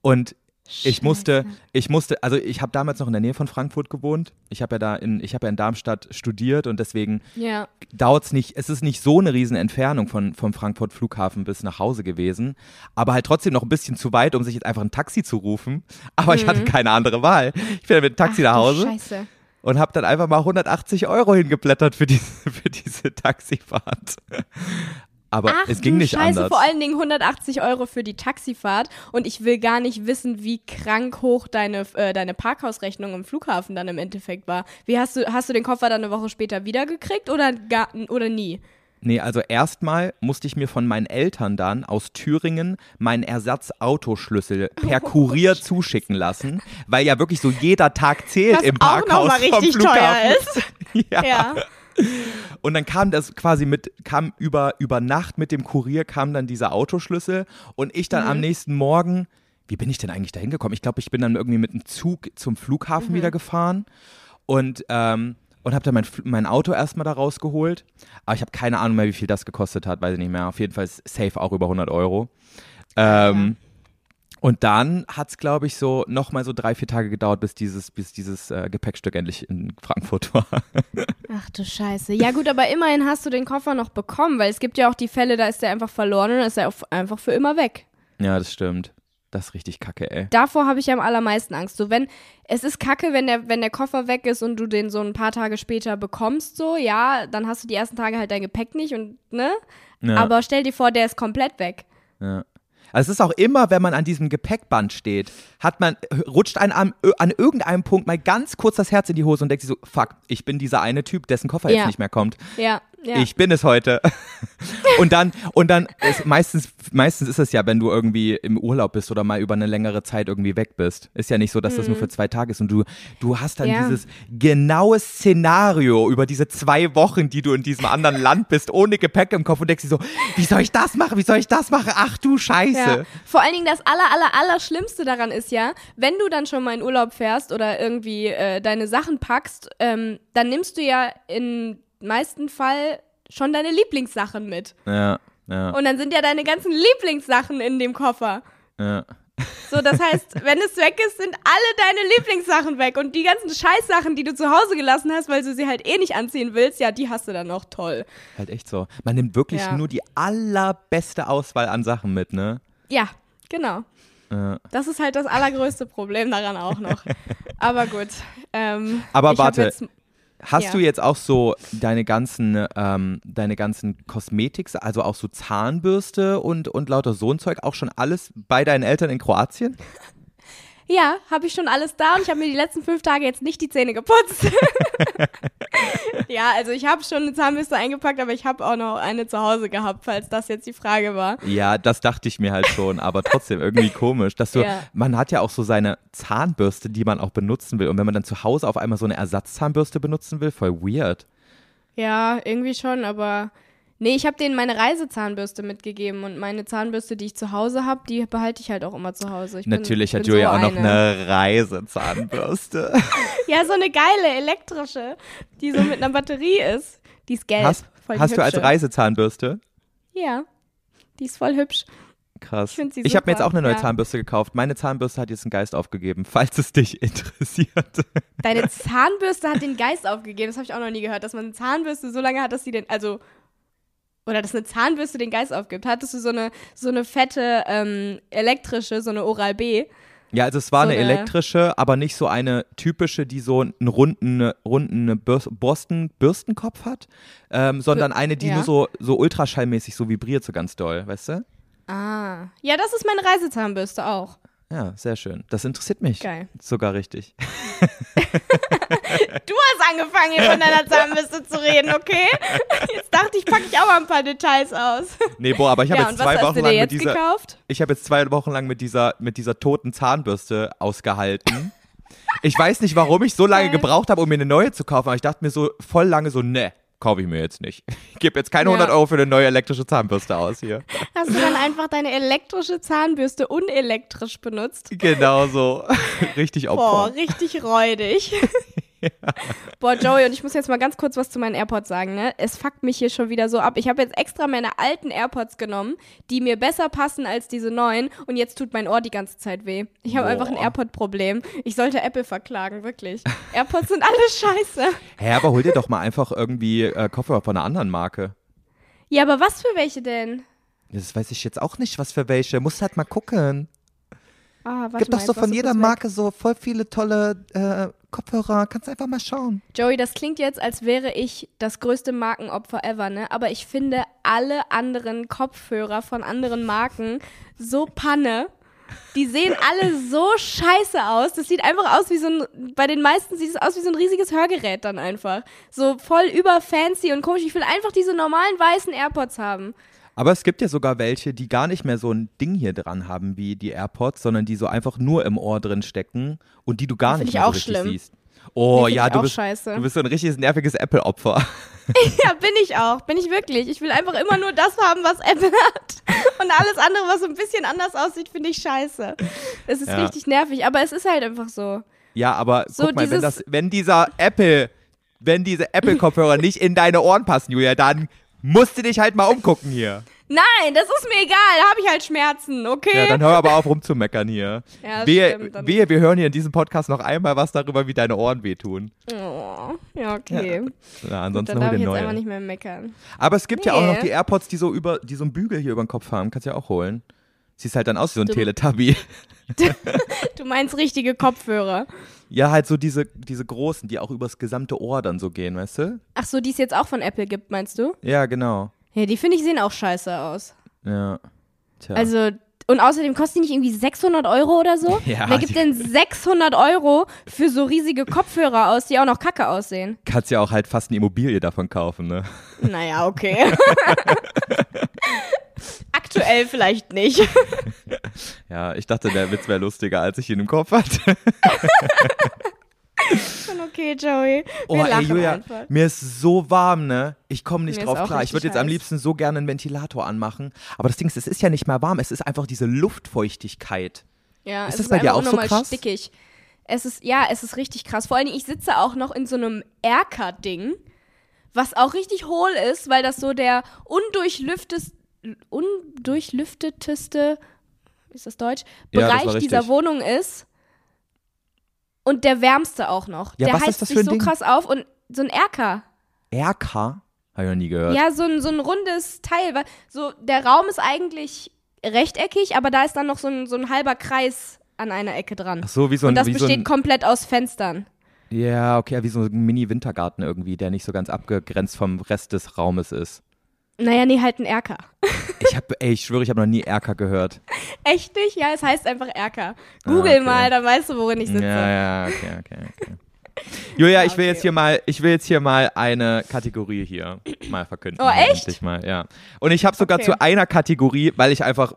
E: Und ich musste, ich musste, also ich habe damals noch in der Nähe von Frankfurt gewohnt. Ich habe ja da in, ich habe ja in Darmstadt studiert und deswegen
D: Ja.
E: dauert es nicht, es ist nicht so eine riesen Entfernung von, vom Frankfurt Flughafen bis nach Hause gewesen, aber halt trotzdem noch ein bisschen zu weit, um sich jetzt einfach ein Taxi zu rufen. Aber ich hatte keine andere Wahl. Ich bin dann mit dem Taxi
D: Mhm. Ach,
E: nach Hause
D: Scheiße.
E: und habe dann einfach mal 180 Euro hingeblättert für diese, für diese Taxifahrt. Aber
D: Ach,
E: es ging
D: du
E: nicht
D: Scheiße,
E: anders.
D: vor allen Dingen 180 Euro für die Taxifahrt und ich will gar nicht wissen, wie krank hoch deine, äh, deine Parkhausrechnung im Flughafen dann im Endeffekt war. Wie hast du, hast du den Koffer dann eine Woche später wiedergekriegt oder, gar, oder nie?
E: Nee, also erstmal musste ich mir von meinen Eltern dann aus Thüringen meinen Ersatzautoschlüssel per Kurier zuschicken lassen, weil ja wirklich so jeder Tag zählt
D: Was
E: im
D: auch
E: Parkhaus
D: nochmal richtig
E: vom
D: teuer
E: Flughafen.
D: ist.
E: Ja.
D: Ja.
E: Und dann kam das quasi mit, kam über, über Nacht mit dem Kurier kam dann dieser Autoschlüssel und ich dann
D: Mhm.
E: am nächsten Morgen, wie bin ich denn eigentlich da hingekommen? Ich glaube, ich bin dann irgendwie mit dem Zug zum Flughafen
D: Mhm.
E: wieder gefahren und, ähm, und habe dann mein, mein Auto erstmal da rausgeholt. Aber ich habe keine Ahnung mehr, wie viel das gekostet hat, weiß ich nicht mehr. Auf jeden Fall ist safe auch über 100 Euro. Ähm, Und dann hat es, glaube ich, so nochmal so drei, vier Tage gedauert, bis dieses, bis dieses äh, Gepäckstück endlich in Frankfurt war.
D: Ach du Scheiße. Ja gut, aber immerhin hast du den Koffer noch bekommen, weil es gibt ja auch die Fälle, da ist der einfach verloren und dann ist er einfach für immer weg.
E: ja, das stimmt. Das ist richtig kacke, ey.
D: Davor habe ich ja am allermeisten Angst. So, wenn, es ist kacke, wenn der, wenn der Koffer weg ist und du den so ein paar Tage später bekommst, so, ja, dann hast du die ersten Tage halt dein Gepäck nicht und, ne?
E: Ja.
D: Aber stell dir vor, der ist komplett weg.
E: Ja. Also es ist auch immer, wenn man an diesem Gepäckband steht, hat man, rutscht einem an, an irgendeinem Punkt mal ganz kurz das Herz in die Hose und denkt sich so, fuck, ich bin dieser eine Typ, dessen Koffer
D: Ja.
E: jetzt nicht mehr kommt.
D: Ja, ja.
E: Ich bin es heute. und dann, und dann, ist meistens, meistens ist es ja, wenn du irgendwie im Urlaub bist oder mal über eine längere Zeit irgendwie weg bist. Ist ja nicht so, dass das nur für zwei Tage ist und du, du hast dann
D: Mhm. Ja.
E: dieses genaue Szenario über diese zwei Wochen, die du in diesem anderen Land bist, ohne Gepäck im Kopf und denkst dir so, wie soll ich das machen? Wie soll ich das machen? Ach du Scheiße.
D: Ja. Vor allen Dingen das aller, aller, aller Schlimmste daran ist ja, wenn du dann schon mal in Urlaub fährst oder irgendwie äh, deine Sachen packst, ähm, dann nimmst du ja im meisten Fall schon deine Lieblingssachen mit.
E: Ja, ja,
D: Und dann sind ja deine ganzen Lieblingssachen in dem Koffer.
E: ja.
D: So, das heißt, wenn es weg ist, sind alle deine Lieblingssachen weg. Und die ganzen Scheißsachen, die du zu Hause gelassen hast, weil du sie halt eh nicht anziehen willst, ja, die hast du dann noch toll.
E: Halt echt so. Man nimmt wirklich
D: Ja.
E: nur die allerbeste Auswahl an Sachen mit, ne?
D: Ja, genau.
E: Ja.
D: Das ist halt das allergrößte Problem daran auch noch. Aber gut. Ähm,
E: Aber warte,
D: Jetzt,
E: Hast
D: Ja.
E: du jetzt auch so deine ganzen, ähm, deine ganzen Kosmetik, also auch so Zahnbürste und, und lauter so ein Zeug, auch schon alles bei deinen Eltern in Kroatien?
D: ja, habe ich schon alles da und ich habe mir die letzten fünf Tage jetzt nicht die Zähne geputzt. ja, also ich habe schon eine Zahnbürste eingepackt, aber ich habe auch noch eine zu Hause gehabt, falls das jetzt die Frage war.
E: Ja, das dachte ich mir halt schon, aber trotzdem irgendwie komisch, dass du,
D: Ja.
E: man hat ja auch so seine Zahnbürste, die man auch benutzen will und wenn man dann zu Hause auf einmal so eine Ersatzzahnbürste benutzen will, voll weird.
D: Ja, irgendwie schon, aber nee, ich habe denen meine Reisezahnbürste mitgegeben und meine Zahnbürste, die ich zu Hause habe, die behalte ich halt auch immer zu Hause. Bin-
E: Natürlich hat Julia
D: so
E: auch noch eine Reisezahnbürste.
D: Ja, so eine geile elektrische, die so mit einer Batterie ist. Die ist gelb.
E: Hast, hast du als. Reisezahnbürste?
D: Ja, die ist voll hübsch.
E: Krass.
D: Ich
E: Ich habe mir jetzt auch eine neue
D: ja.
E: Zahnbürste gekauft. Meine Zahnbürste hat jetzt einen Geist aufgegeben, falls es dich interessiert.
D: Deine Zahnbürste hat den Geist aufgegeben. Das habe ich auch noch nie gehört, dass man eine Zahnbürste so lange hat, dass sie den, also, oder dass eine Zahnbürste den Geist aufgibt. Hattest du so eine, so eine fette ähm, elektrische, so eine Oral-B?
E: Ja, also es war
D: So
E: eine
D: eine-
E: elektrische, aber nicht so eine typische, die so einen runden, runden Bürst, Borsten, Bürstenkopf hat, ähm, sondern eine, die
D: ja.
E: nur so, so ultraschallmäßig so vibriert, so ganz doll, weißt du?
D: Ah. Ja, das ist meine Reisezahnbürste auch.
E: Ja, sehr schön. Das interessiert mich.
D: Geil.
E: Sogar richtig.
D: Du hast angefangen, hier von deiner Zahnbürste zu reden, okay? Jetzt dachte ich, packe ich auch mal ein paar Details aus.
E: Nee, boah, aber ich habe
D: ja,
E: jetzt zwei Wochen lang mit dieser.
D: gekauft?
E: Ich habe jetzt zwei Wochen lang mit dieser, mit dieser toten Zahnbürste ausgehalten. Ich weiß nicht, warum ich so lange gebraucht habe, um mir eine neue zu kaufen, aber ich dachte mir so voll lange so, ne, kaufe ich mir jetzt nicht. Ich gebe jetzt keine
D: Ja.
E: 100 Euro für eine neue elektrische Zahnbürste aus hier.
D: Hast du dann einfach deine elektrische Zahnbürste unelektrisch benutzt?
E: Genau so. Richtig
D: Boah,
E: Opfer.
D: richtig räudig. Boah, Joey, und ich muss jetzt mal ganz kurz was zu meinen AirPods sagen, ne? Es fuckt mich hier schon wieder so ab. Ich habe jetzt extra meine alten AirPods genommen, die mir besser passen als diese neuen und jetzt tut mein Ohr die ganze Zeit weh. Ich habe einfach ein AirPod-Problem. Ich sollte Apple verklagen, wirklich. AirPods sind alles scheiße.
E: Hä, aber hol dir doch mal einfach irgendwie äh, Kopfhörer von einer anderen Marke.
D: Ja, aber was für welche denn?
E: Das weiß ich jetzt auch nicht, was für welche. Musst halt mal gucken.
D: Ah, warte
E: Gibt doch so von jeder
D: kurz weg.
E: Marke so voll viele tolle äh, Kopfhörer. Kannst einfach mal schauen.
D: Joey, das klingt jetzt, als wäre ich das größte Markenopfer ever, ne? Aber ich finde alle anderen Kopfhörer von anderen Marken so Panne. Die sehen alle so scheiße aus. Das sieht einfach aus wie so ein, bei den meisten sieht es aus wie so ein riesiges Hörgerät dann einfach. So voll über fancy und komisch. Ich will einfach diese normalen weißen AirPods haben.
E: Aber es gibt ja sogar welche, die gar nicht mehr so ein Ding hier dran haben wie die AirPods, sondern die so einfach nur im Ohr drin stecken und die du gar
D: Find
E: nicht
D: ich
E: mehr so richtig
D: schlimm.
E: siehst. Oh ja, du bist,
D: scheiße.
E: du bist so ein richtiges nerviges Apple-Opfer.
D: Ja, bin ich auch. Bin ich wirklich. Ich will einfach immer nur das haben, was Apple hat. Und alles andere, was so ein bisschen anders aussieht, finde ich scheiße. Es ist
E: Ja.
D: richtig nervig, aber es ist halt einfach so.
E: Ja, aber
D: So
E: guck mal, wenn, das, wenn dieser Apple, wenn diese Apple-Kopfhörer nicht in deine Ohren passen, Julia, dann musst du dich halt mal umgucken hier.
D: Nein, das ist mir egal. Da habe ich halt Schmerzen, okay?
E: Ja, dann hör aber auf rumzumeckern hier.
D: Ja, das
E: wehe,
D: stimmt, dann-
E: wehe, wir hören hier in diesem Podcast noch einmal was darüber, wie deine Ohren wehtun.
D: oh, ja, okay.
E: Ja,
D: Gut,
E: ansonsten
D: dann
E: hol
D: darf ich jetzt
E: neue.
D: einfach nicht mehr meckern.
E: Aber es gibt ja auch noch
D: Nee.
E: die AirPods, die so über, die so einen Bügel hier über den Kopf haben. Kannst du ja auch holen. Siehst halt dann aus wie so ein
D: Du-
E: Teletubby.
D: Du meinst richtige Kopfhörer.
E: Ja, halt so diese, diese großen, die auch übers gesamte Ohr dann so gehen, weißt du?
D: Ach so, die es jetzt auch von Apple gibt, meinst du?
E: Ja, genau.
D: Ja, die finde ich sehen auch scheiße aus.
E: Ja. Tja.
D: Also, und außerdem kosten die nicht irgendwie 600 Euro oder so?
E: Ja,
D: Wer gibt denn 600 Euro für so riesige Kopfhörer aus, die auch noch kacke aussehen?
E: kannst ja auch halt fast eine Immobilie davon kaufen, ne?
D: Naja, okay. Aktuell vielleicht nicht.
E: Ja, ich dachte, der Witz wäre lustiger, als ich ihn im Kopf hatte.
D: Schon okay, Joey. Wir
E: Oh, ey, Julia,
D: einfach.
E: mir ist so warm, ne? Ich komme nicht
D: Mir
E: drauf klar. Ich würde jetzt am liebsten so gerne einen Ventilator anmachen. Aber das Ding ist, es ist ja nicht mehr warm. Es ist einfach diese Luftfeuchtigkeit.
D: Ja,
E: Ist
D: es
E: das
D: ist
E: bei dir auch so krass?
D: stickig. Es ist, ja, es ist richtig krass. Vor allen Dingen, ich sitze auch noch in so einem Erker-Ding, was auch richtig hohl ist, weil das so der undurchlüftest, undurchlüfteteste, ist das Deutsch,
E: Ja, das
D: Bereich dieser Wohnung ist. Und der wärmste auch noch.
E: Ja,
D: der heizt sich so
E: Ding?
D: krass auf und so ein Erker.
E: RK? Habe ich noch nie gehört.
D: Ja, so ein, so ein rundes Teil. So, der Raum ist eigentlich rechteckig, aber da ist dann noch so ein, so ein halber Kreis an einer Ecke dran.
E: Ach so, wie so ein.
D: Und das besteht
E: so ein,
D: komplett aus Fenstern.
E: Ja, okay, wie so ein Mini-Wintergarten irgendwie, der nicht so ganz abgegrenzt vom Rest des Raumes ist.
D: Naja, nee, halt ein Erker.
E: Ich hab, ey, ich schwöre, ich habe noch nie RK gehört.
D: Echt nicht? Ja, es heißt einfach Erker. Google
E: okay.
D: mal, dann weißt du, worin ich sitze.
E: Ja, ja, okay, okay, okay. Julia, ich will
D: okay.
E: jetzt hier mal, ich will jetzt hier mal eine Kategorie hier mal verkünden.
D: Oh, echt?
E: Mal, ja. Und ich habe sogar
D: Okay.
E: zu einer Kategorie, weil ich einfach,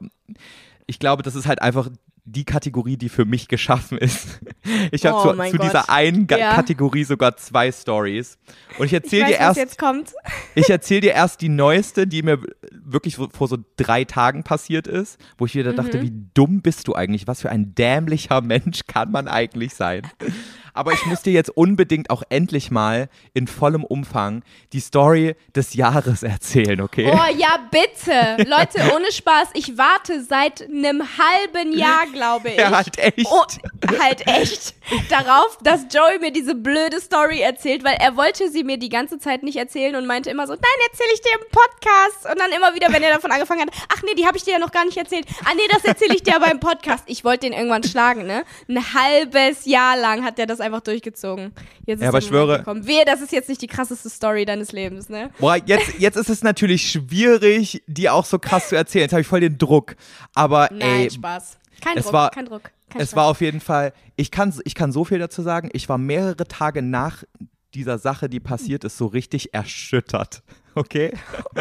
E: ich glaube, das ist halt einfach die Kategorie, die für mich geschaffen ist. Ich habe
D: Oh
E: zu, zu dieser einen Ga
D: Ja.
E: Kategorie sogar zwei Stories. Und ich erzähle dir erst,
D: jetzt kommt.
E: ich erzähle dir erst die neueste, die mir wirklich vor vor so drei Tagen passiert ist, wo ich wieder dachte, wie dumm bist du eigentlich? Was für ein dämlicher Mensch kann man eigentlich sein? Aber ich muss dir jetzt unbedingt auch endlich mal in vollem Umfang die Story des Jahres erzählen, okay?
D: Oh ja, bitte. Leute, ohne Spaß, ich warte seit einem halben Jahr, glaube ich.
E: Ja, halt echt.
D: Oh, halt echt. Darauf, dass Joey mir diese blöde Story erzählt, weil er wollte sie mir die ganze Zeit nicht erzählen und meinte immer so, nein, erzähle ich dir im Podcast. Und dann immer wieder, wenn er davon angefangen hat, ach nee, die habe ich dir ja noch gar nicht erzählt. Ah nee, das erzähle ich dir aber im Podcast. Ich wollte den irgendwann schlagen, ne? Ein halbes Jahr lang hat er das einfach durchgezogen. Jetzt ist
E: Ja, aber schwöre-
D: gekommen. Wehe, das ist jetzt nicht die krasseste Story deines Lebens, ne?
E: Boah, jetzt, jetzt ist es natürlich schwierig, die auch so krass zu erzählen. Jetzt habe ich voll den Druck. Aber
D: Nein,
E: ey,
D: Spaß. Kein Druck,
E: war-
D: kein Druck. Kein
E: es
D: Stress.
E: war auf jeden Fall, ich kann, ich kann so viel dazu sagen. Ich war mehrere Tage nach dieser Sache, die passiert ist, so richtig erschüttert. Okay?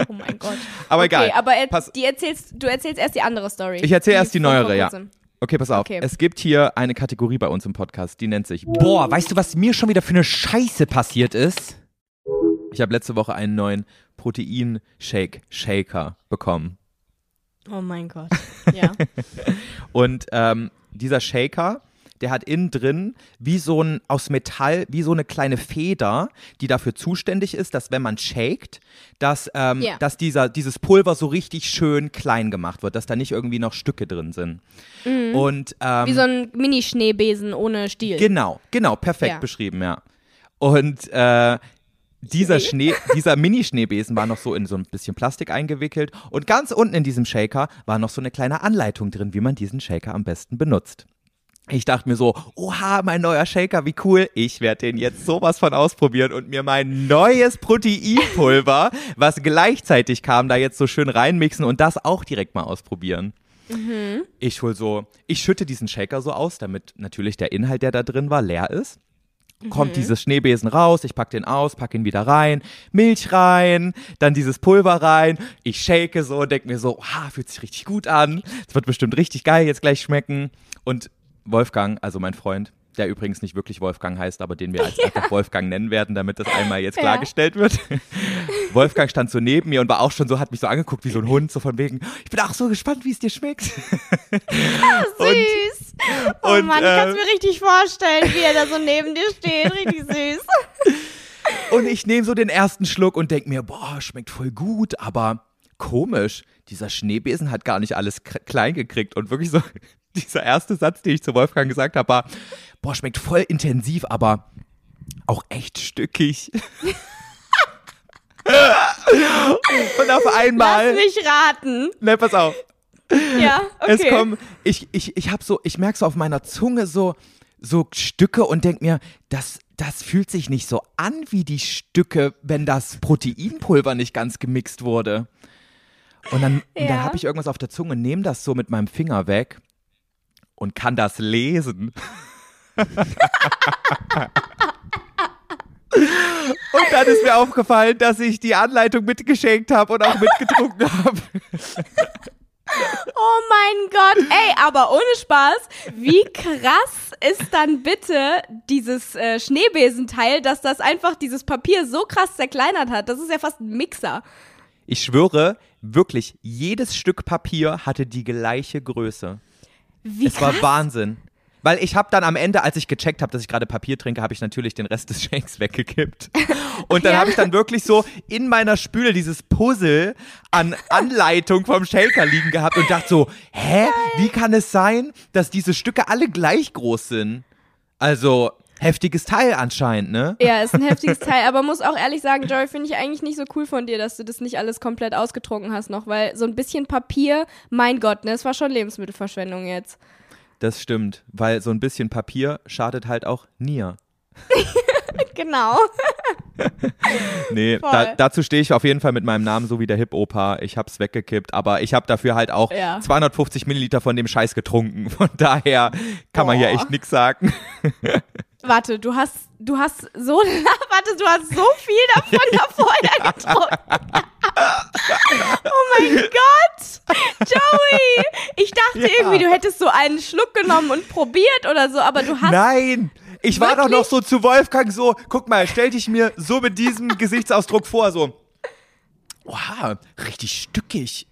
D: Oh mein Gott.
E: Aber
D: okay,
E: egal.
D: aber er,
E: Pass-
D: die erzählst, du erzählst erst die andere Story.
E: Ich erzähle erst die neuere, ja. Okay, pass auf.
D: Okay.
E: Es gibt hier eine Kategorie bei uns im Podcast, die nennt sich
B: Boah, weißt du, was mir schon wieder für eine Scheiße passiert ist?
E: Ich habe letzte Woche einen neuen Protein-Shake-Shaker bekommen.
D: Oh mein Gott. Ja.
E: Und ähm, dieser Shaker, der hat innen drin wie so ein aus Metall, wie so eine kleine Feder, die dafür zuständig ist, dass wenn man shakt, dass, ähm,
D: Ja.
E: dass dieser, dieses Pulver so richtig schön klein gemacht wird, dass da nicht irgendwie noch Stücke drin sind. Und ähm,
D: Wie so ein Mini-Schneebesen ohne Stiel.
E: Genau, genau, perfekt
D: Ja.
E: beschrieben, ja. Und äh, dieser Schnee, dieser Mini-Schneebesen war noch so in so ein bisschen Plastik eingewickelt und ganz unten in diesem Shaker war noch so eine kleine Anleitung drin, wie man diesen Shaker am besten benutzt. Ich dachte mir so, oha, mein neuer Shaker, wie cool. Ich werde den jetzt sowas von ausprobieren und mir mein neues Proteinpulver, was gleichzeitig kam, da jetzt so schön reinmixen und das auch direkt mal ausprobieren. Ich hol so, ich schütte diesen Shaker so aus, damit natürlich der Inhalt, der da drin war, leer ist. Kommt dieses Schneebesen raus, ich pack den aus, pack ihn wieder rein, Milch rein, dann dieses Pulver rein, ich shake so, denk mir so, ah, fühlt sich richtig gut an, es wird bestimmt richtig geil jetzt gleich schmecken. Und Wolfgang, also mein Freund, der übrigens nicht wirklich Wolfgang heißt, aber den wir als einfach Wolfgang nennen werden, damit das einmal jetzt
D: Ja.
E: klargestellt wird. Wolfgang stand so neben mir und war auch schon so, hat mich so angeguckt wie so ein Hund, so von wegen, ich bin auch so gespannt, wie es dir schmeckt.
D: Süß. Oh
E: und,
D: Mann, ich
E: äh,
D: kann es mir richtig vorstellen, wie er da so neben dir steht. Richtig süß.
E: Und ich nehme so den ersten Schluck und denk mir, boah, schmeckt voll gut, aber komisch. Dieser Schneebesen hat gar nicht alles klein gekriegt. Und wirklich so, dieser erste Satz, den ich zu Wolfgang gesagt habe, war, boah, schmeckt voll intensiv, aber auch echt stückig. und auf einmal,
D: Lass mich raten.
E: ne, pass auf,
D: Ja, okay.
E: es kommen, ich, ich, ich hab so, ich merke so auf meiner Zunge so, so Stücke und denk mir, das, das fühlt sich nicht so an wie die Stücke, wenn das Proteinpulver nicht ganz gemixt wurde. Und dann, und dann
D: Ja.
E: habe ich irgendwas auf der Zunge, nehme das so mit meinem Finger weg und kann das lesen. Und dann ist mir aufgefallen, dass ich die Anleitung mitgeschenkt habe und auch mitgetrunken habe.
D: Oh mein Gott, ey, aber ohne Spaß, wie krass ist dann bitte dieses äh, Schneebesenteil, dass das einfach dieses Papier so krass zerkleinert hat? Das ist ja fast ein Mixer.
E: Ich schwöre, wirklich, jedes Stück Papier hatte die gleiche Größe.
D: Wie
E: es
D: krass.
E: war Wahnsinn. Weil ich habe dann am Ende, als ich gecheckt habe, dass ich gerade Papier trinke, habe ich natürlich den Rest des Shakes weggekippt. Und dann
D: Ja.
E: habe ich dann wirklich so in meiner Spüle dieses Puzzle an Anleitung vom Shaker liegen gehabt und dachte so, hä, wie kann es sein, dass diese Stücke alle gleich groß sind? Also, heftiges Teil anscheinend, ne?
D: Ja, ist ein heftiges Teil, aber muss auch ehrlich sagen, Joy, finde ich eigentlich nicht so cool von dir, dass du das nicht alles komplett ausgetrunken hast noch, weil so ein bisschen Papier, mein Gott, ne, es war schon Lebensmittelverschwendung jetzt.
E: Das stimmt, weil so ein bisschen Papier schadet halt auch Nier.
D: Genau.
E: Nee, da, dazu stehe ich auf jeden Fall mit meinem Namen, so wie der Hip-Opa. Ich hab's weggekippt, aber ich habe dafür halt auch
D: Ja.
E: 250 Milliliter von dem Scheiß getrunken. Von daher kann man hier
D: Boah.
E: echt nix sagen.
D: Warte, du hast, du hast so, warte, du hast so viel davon da vorher getrunken. oh mein Gott, Joey, ich dachte
E: Ja.
D: irgendwie, du hättest so einen Schluck genommen und probiert oder so, aber du hast,
E: Nein! Ich war doch
D: Wirklich?
E: noch so zu Wolfgang so, guck mal, stell dich mir so mit diesem Gesichtsausdruck vor, so. Oha, richtig stückig.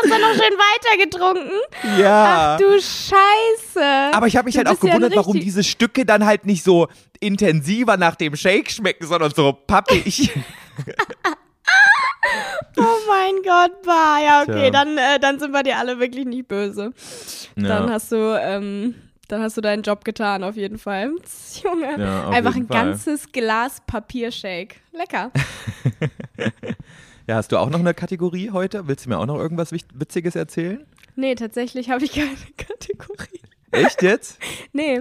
D: Hast dann noch schön weitergetrunken.
E: Ja.
D: Ach du Scheiße.
E: Aber ich habe mich
D: Du
E: halt auch
D: bist ja
E: gewundert, warum diese Stücke dann halt nicht so intensiver nach dem Shake schmecken, sondern so pappig.
D: Oh mein Gott, bah. Ja, okay,
E: Tja.
D: dann, äh, dann sind wir dir alle wirklich nicht böse. Dann
E: Ja.
D: hast du, ähm, dann hast du deinen Job getan, auf jeden Fall. Junge,
E: Ja,
D: einfach ein
E: Fall.
D: ganzes Glas Papiershake. Lecker.
E: Ja, hast du auch noch eine Kategorie heute? Willst du mir auch noch irgendwas Witziges erzählen?
D: Nee, tatsächlich habe ich keine Kategorie.
E: Echt jetzt?
D: Nee.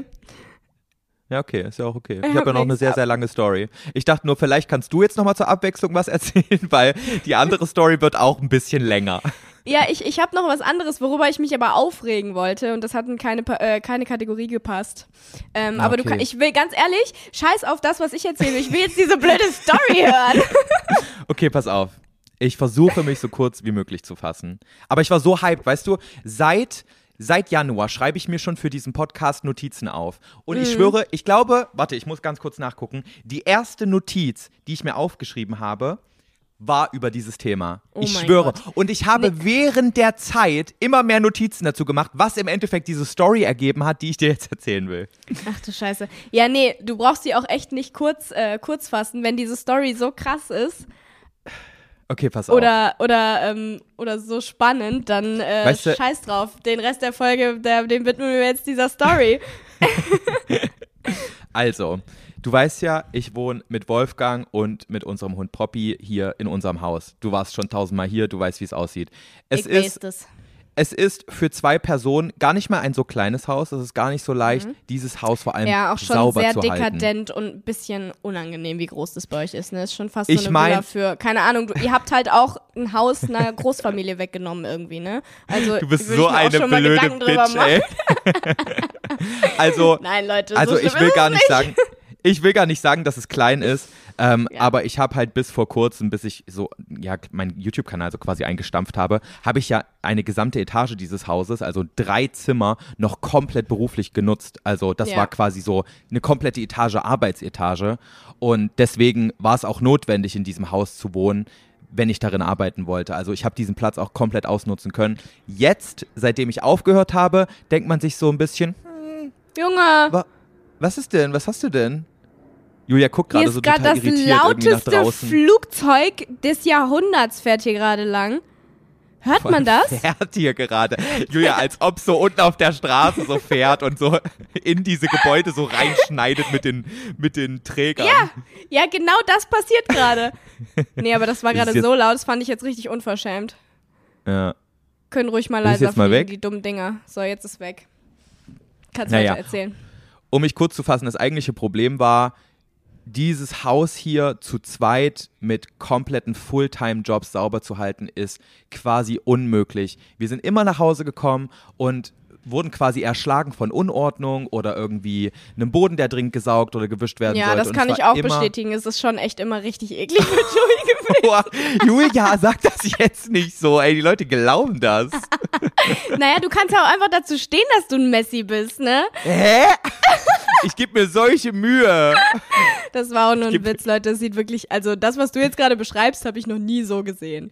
E: Ja, okay, ist ja auch okay. Ich
D: Ich
E: habe
D: hab
E: ja noch eine sehr, sehr lange Story. Ich dachte nur, vielleicht kannst du jetzt noch mal zur Abwechslung was erzählen, weil die andere Story wird auch ein bisschen länger.
D: Ja, ich, ich habe noch was anderes, worüber ich mich aber aufregen wollte und das hat in keine, äh, keine Kategorie gepasst. Ähm,
E: Ah,
D: Aber du kann, ich will ganz ehrlich, scheiß auf das, was ich erzähle. Ich will jetzt diese blöde Story hören.
E: Okay, pass auf. Ich versuche mich so kurz wie möglich zu fassen. Aber ich war so hyped, weißt du, seit Seit Januar schreibe ich mir schon für diesen Podcast Notizen auf. Und
D: Mhm.
E: ich schwöre, ich glaube, warte, ich muss ganz kurz nachgucken. Die erste Notiz, die ich mir aufgeschrieben habe, war über dieses Thema.
D: Oh
E: ich schwöre.
D: Gott.
E: Und ich habe während der Zeit immer mehr Notizen dazu gemacht, was im Endeffekt diese Story ergeben hat, die ich dir jetzt erzählen will.
D: Ach du Scheiße. Ja, nee, du brauchst die auch echt nicht kurz, äh, kurz fassen, wenn diese Story so krass ist
E: Okay, pass auf.
D: oder, oder, ähm, oder so spannend, dann äh,
E: Weißt du-
D: scheiß drauf. Den Rest der Folge, der, den widmen wir jetzt dieser Story.
E: Also, du weißt ja, ich wohne mit Wolfgang und mit unserem Hund Poppy hier in unserem Haus. Du warst schon tausendmal hier, du weißt, wie es aussieht. Es
D: ich
E: ist,
D: weiß das.
E: Es ist für zwei Personen gar nicht mal ein so kleines Haus. Es ist gar nicht so leicht, dieses Haus vor allem
D: Mhm. Ja, auch schon
E: sauber
D: sehr
E: zu halten.
D: dekadent und ein bisschen unangenehm, wie groß das bei euch ist. Ne? Ist schon fast
E: Ich
D: so eine
E: mein-
D: Villa für, keine Ahnung, du, ihr habt halt auch ein Haus einer Großfamilie weggenommen irgendwie, ne? Also,
E: Du bist so
D: ich
E: eine
D: schon mal
E: blöde Bitch, ey. also,
D: Nein, Leute,
E: also
D: so
E: ich
D: schlimm
E: will gar nicht sagen, ich will gar nicht sagen, dass es klein ist, ähm,
D: Ja.
E: aber ich habe halt bis vor kurzem, bis ich so ja meinen YouTube-Kanal so quasi eingestampft habe, habe ich ja eine gesamte Etage dieses Hauses, also drei Zimmer, noch komplett beruflich genutzt. Also das
D: Ja.
E: war quasi so eine komplette Etage, Arbeitsetage und deswegen war es auch notwendig, in diesem Haus zu wohnen wenn ich darin arbeiten wollte. Also ich habe diesen Platz auch komplett ausnutzen können. Jetzt, seitdem ich aufgehört habe, denkt man sich so ein bisschen,
D: Junge,
E: Wa was ist denn? Was hast du denn? Julia guckt
D: hier
E: gerade
D: ist
E: so
D: gerade
E: total
D: das
E: irritiert irgendwie nach
D: lauteste
E: draußen.
D: Flugzeug des Jahrhunderts fährt hier gerade lang. Hört man das?
E: Fährt hier gerade. Julia, als ob so unten auf der Straße so fährt und so in diese Gebäude so reinschneidet mit den, mit den Trägern.
D: Ja, ja, genau das passiert gerade. Nee, aber das war
E: Ist
D: gerade so laut, das fand ich jetzt richtig unverschämt.
E: ja.
D: Können ruhig mal
E: Ist
D: leiser
E: jetzt mal
D: fliegen,
E: weg?
D: die dummen Dinger. So, jetzt ist weg. Kannst
E: Naja.
D: weiter erzählen.
E: Um mich kurz zu fassen, das eigentliche Problem war, dieses Haus hier zu zweit mit kompletten Fulltime-Jobs sauber zu halten, ist quasi unmöglich. Wir sind immer nach Hause gekommen und wurden quasi erschlagen von Unordnung oder irgendwie einem Boden, der dringend gesaugt oder gewischt werden
D: Ja,
E: sollte.
D: das
E: Und
D: kann ich auch bestätigen. Es ist schon echt immer richtig eklig mit Joey gewesen.
E: Boah, Julia, sag das jetzt nicht so, ey, die Leute glauben das.
D: Naja, du kannst ja auch einfach dazu stehen, dass du ein Messi bist, ne?
E: Hä? Ich gebe mir solche Mühe.
D: Das war auch nur ein Witz, Leute. Das sieht wirklich, also das, was du jetzt gerade beschreibst, habe ich noch nie so gesehen.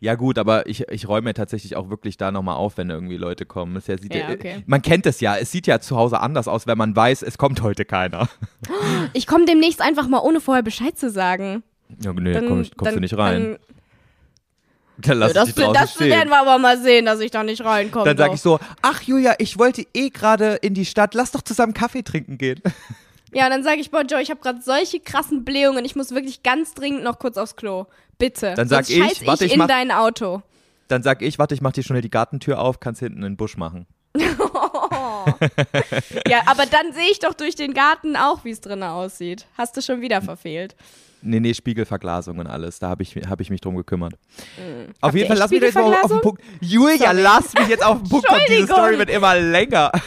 E: Ja gut, aber ich, ich räume ja tatsächlich auch wirklich da nochmal auf, wenn irgendwie Leute kommen. Es ja, sieht
D: Ja,
E: ja,
D: okay.
E: Man kennt es ja, es sieht ja zu Hause anders aus, wenn man weiß, es kommt heute keiner.
D: Ich komme demnächst einfach mal, ohne vorher Bescheid zu sagen.
E: Ja, nee,
D: Dann,
E: komm, kommst
D: dann,
E: du nicht rein.
D: Dann,
E: Dann lass
D: das
E: ich dich
D: das
E: stehen.
D: werden wir aber mal sehen, dass ich da nicht reinkomme.
E: Dann sage ich so, ach Julia, ich wollte eh gerade in die Stadt, lass doch zusammen Kaffee trinken gehen.
D: Ja, dann sage ich, boah, Joe, ich habe gerade solche krassen Blähungen, ich muss wirklich ganz dringend noch kurz aufs Klo. Bitte.
E: Dann sag
D: Sonst
E: ich,
D: scheiß
E: warte,
D: ich
E: ich
D: in
E: mach-
D: dein Auto.
E: Dann sag ich, warte, ich mach dir schnell die Gartentür auf, kannst hinten in den Busch machen.
D: Ja, aber dann sehe ich doch durch den Garten auch, wie es drinnen aussieht. Hast du schon wieder verfehlt.
E: Nee, nee, Spiegelverglasung und alles. Da habe ich, hab ich mich drum gekümmert. Auf
D: Mhm. Habt
E: jeden Fall, lass mich jetzt mal auf den? Punkt. Julia,
D: Sorry.
E: lass mich jetzt auf den Punkt kommen. Diese. Story wird immer länger.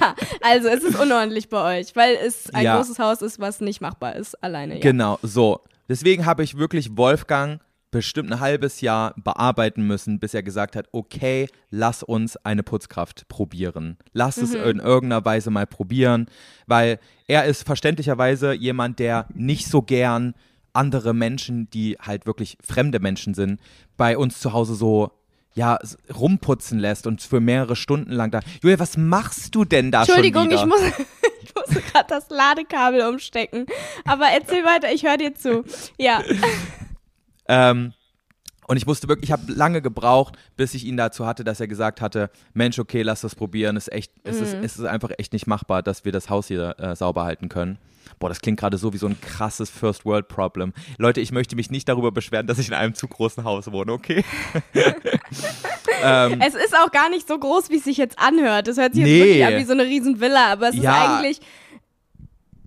D: Ja, also es ist unordentlich bei euch, weil es ein
E: Ja.
D: großes Haus ist, was nicht machbar ist, alleine. Ja.
E: Genau, so. Deswegen habe ich wirklich Wolfgang bestimmt ein halbes Jahr bearbeiten müssen, bis er gesagt hat, okay, lass uns eine Putzkraft probieren. Lass es
D: Mhm.
E: in irgendeiner Weise mal probieren, weil er ist verständlicherweise jemand, der nicht so gern andere Menschen, die halt wirklich fremde Menschen sind, bei uns zu Hause so ja, rumputzen lässt und für mehrere Stunden lang da. Julia, was machst du denn da
D: Entschuldigung,
E: schon wieder?
D: ich muss, ich musste gerade das Ladekabel umstecken. Aber erzähl weiter, ich höre dir zu. Ja.
E: Ähm, und ich wusste wirklich, ich habe lange gebraucht, bis ich ihn dazu hatte, dass er gesagt hatte, Mensch, okay, lass das probieren. Es ist echt, es, ist,
D: Mhm.
E: es ist einfach echt nicht machbar, dass wir das Haus hier äh, sauber halten können. Boah, das klingt gerade so wie so ein krasses First World Problem. Leute, ich möchte mich nicht darüber beschweren, dass ich in einem zu großen Haus wohne, okay? ähm,
D: Es ist auch gar nicht so groß, wie es sich jetzt anhört. Das hört sich
E: Nee.
D: jetzt wirklich an wie so eine riesen Villa, aber es
E: Ja.
D: ist eigentlich.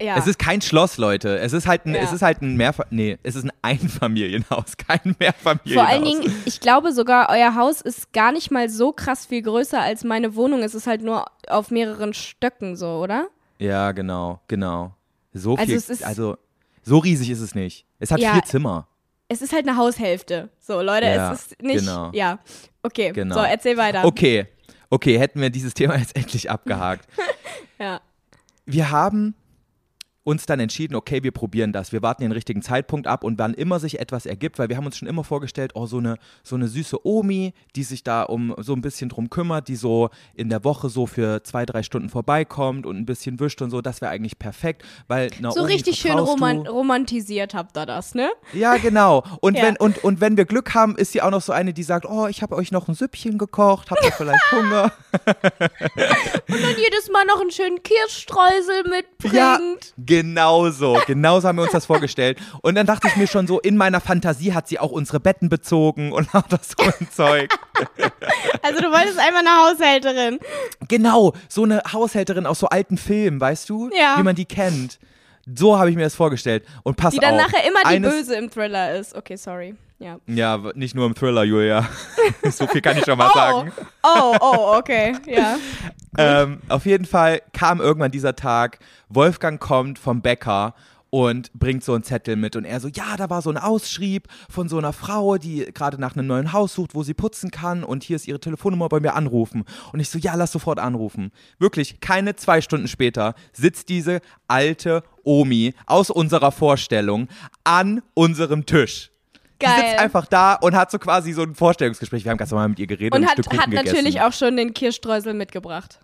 D: Ja.
E: Es ist kein Schloss, Leute. Es ist halt ein,
D: Ja.
E: es ist halt ein Mehrfa nee, es ist ein Einfamilienhaus, kein Mehrfamilienhaus.
D: Vor allen Dingen, ich glaube sogar, euer Haus ist gar nicht mal so krass viel größer als meine Wohnung. Es ist halt nur auf mehreren Stöcken so, oder?
E: Ja, genau, genau. So
D: Also
E: viel, also so riesig ist es nicht. Es hat
D: Ja.
E: vier Zimmer.
D: Es ist halt eine Haushälfte. So, Leute, es ist nicht.
E: genau.
D: Ja. Okay,
E: Genau.
D: so, erzähl weiter.
E: Okay, okay, hätten wir dieses Thema jetzt endlich abgehakt.
D: Ja.
E: Wir haben uns dann entschieden, okay, wir probieren das. Wir warten den richtigen Zeitpunkt ab und wann immer sich etwas ergibt, weil wir haben uns schon immer vorgestellt, oh, so eine, so eine süße Omi, die sich da um so ein bisschen drum kümmert, die so in der Woche so für zwei, drei Stunden vorbeikommt und ein bisschen wischt und so, das wäre eigentlich perfekt, weil
D: So
E: Omi
D: richtig schön roman romantisiert habt ihr das, ne?
E: Ja, genau. Und,
D: Ja.
E: wenn, und, und wenn wir Glück haben, ist sie auch noch so eine, die sagt, oh, ich habe euch noch ein Süppchen gekocht, habt ihr vielleicht Hunger?
D: Und dann jedes Mal noch einen schönen Kirschstreusel
E: Ja,
D: mitbringt.
E: Genau so. Genau so haben wir uns das vorgestellt. Und dann dachte ich mir schon so, in meiner Fantasie hat sie auch unsere Betten bezogen und auch das so ein Zeug.
D: Also du wolltest einmal eine Haushälterin.
E: Genau, so eine Haushälterin aus so alten Filmen, weißt du?
D: Ja.
E: Wie man die kennt. So habe ich mir das vorgestellt. Und pass
D: Die dann
E: auf.
D: nachher immer die Böse im Thriller ist. Okay, sorry. Ja.
E: Ja, nicht nur im Thriller, Julia. so viel kann ich schon mal
D: Oh,
E: sagen.
D: oh, oh, okay. Ja.
E: Ähm, auf jeden Fall kam irgendwann dieser Tag. Wolfgang kommt vom Bäcker und bringt so einen Zettel mit. Und er so, ja, da war so ein Ausschrieb von so einer Frau, die gerade nach einem neuen Haus sucht, wo sie putzen kann. Und hier ist ihre Telefonnummer bei mir anrufen. Und ich so, ja, lass sofort anrufen. Wirklich, keine zwei Stunden später sitzt diese alte Omi aus unserer Vorstellung an unserem Tisch. Die
D: Geil.
E: sitzt einfach da und hat so quasi so ein Vorstellungsgespräch. Wir haben ganz normal mit ihr geredet und,
D: Und hat,
E: Stück Kuchen
D: hat natürlich
E: gegessen.
D: auch schon den Kirschstreusel mitgebracht.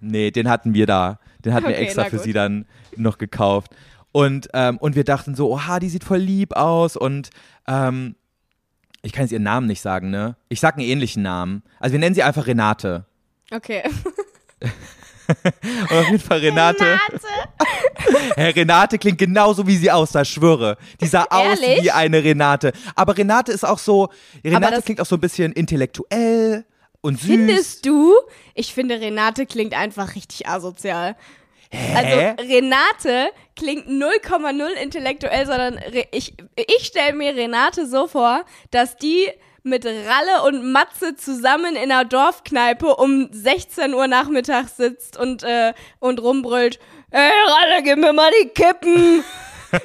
E: Nee, den hatten wir da. Den hatten wir
D: Okay,
E: extra
D: na
E: für sie dann noch gekauft. Und, ähm, und wir dachten so, oha, die sieht voll lieb aus. Und ähm, ich kann jetzt ihren Namen nicht sagen, ne? Ich sag einen ähnlichen Namen. Also wir nennen sie einfach Renate.
D: Okay.
E: Und auf jeden Fall Renate. Herr Renate klingt genauso, wie sie aussah, schwöre. Die sah aus
D: Ehrlich?
E: wie eine Renate. Aber Renate ist auch so, Renate klingt auch so ein bisschen intellektuell und süß.
D: Findest du? Ich finde, Renate klingt einfach richtig asozial. Also Renate klingt 0,0 intellektuell, sondern ich, ich stelle mir Renate so vor, dass die mit Ralle und Matze zusammen in einer Dorfkneipe um 16 Uhr nachmittags sitzt und, äh, und rumbrüllt, hey Ralle, gib mir mal die Kippen.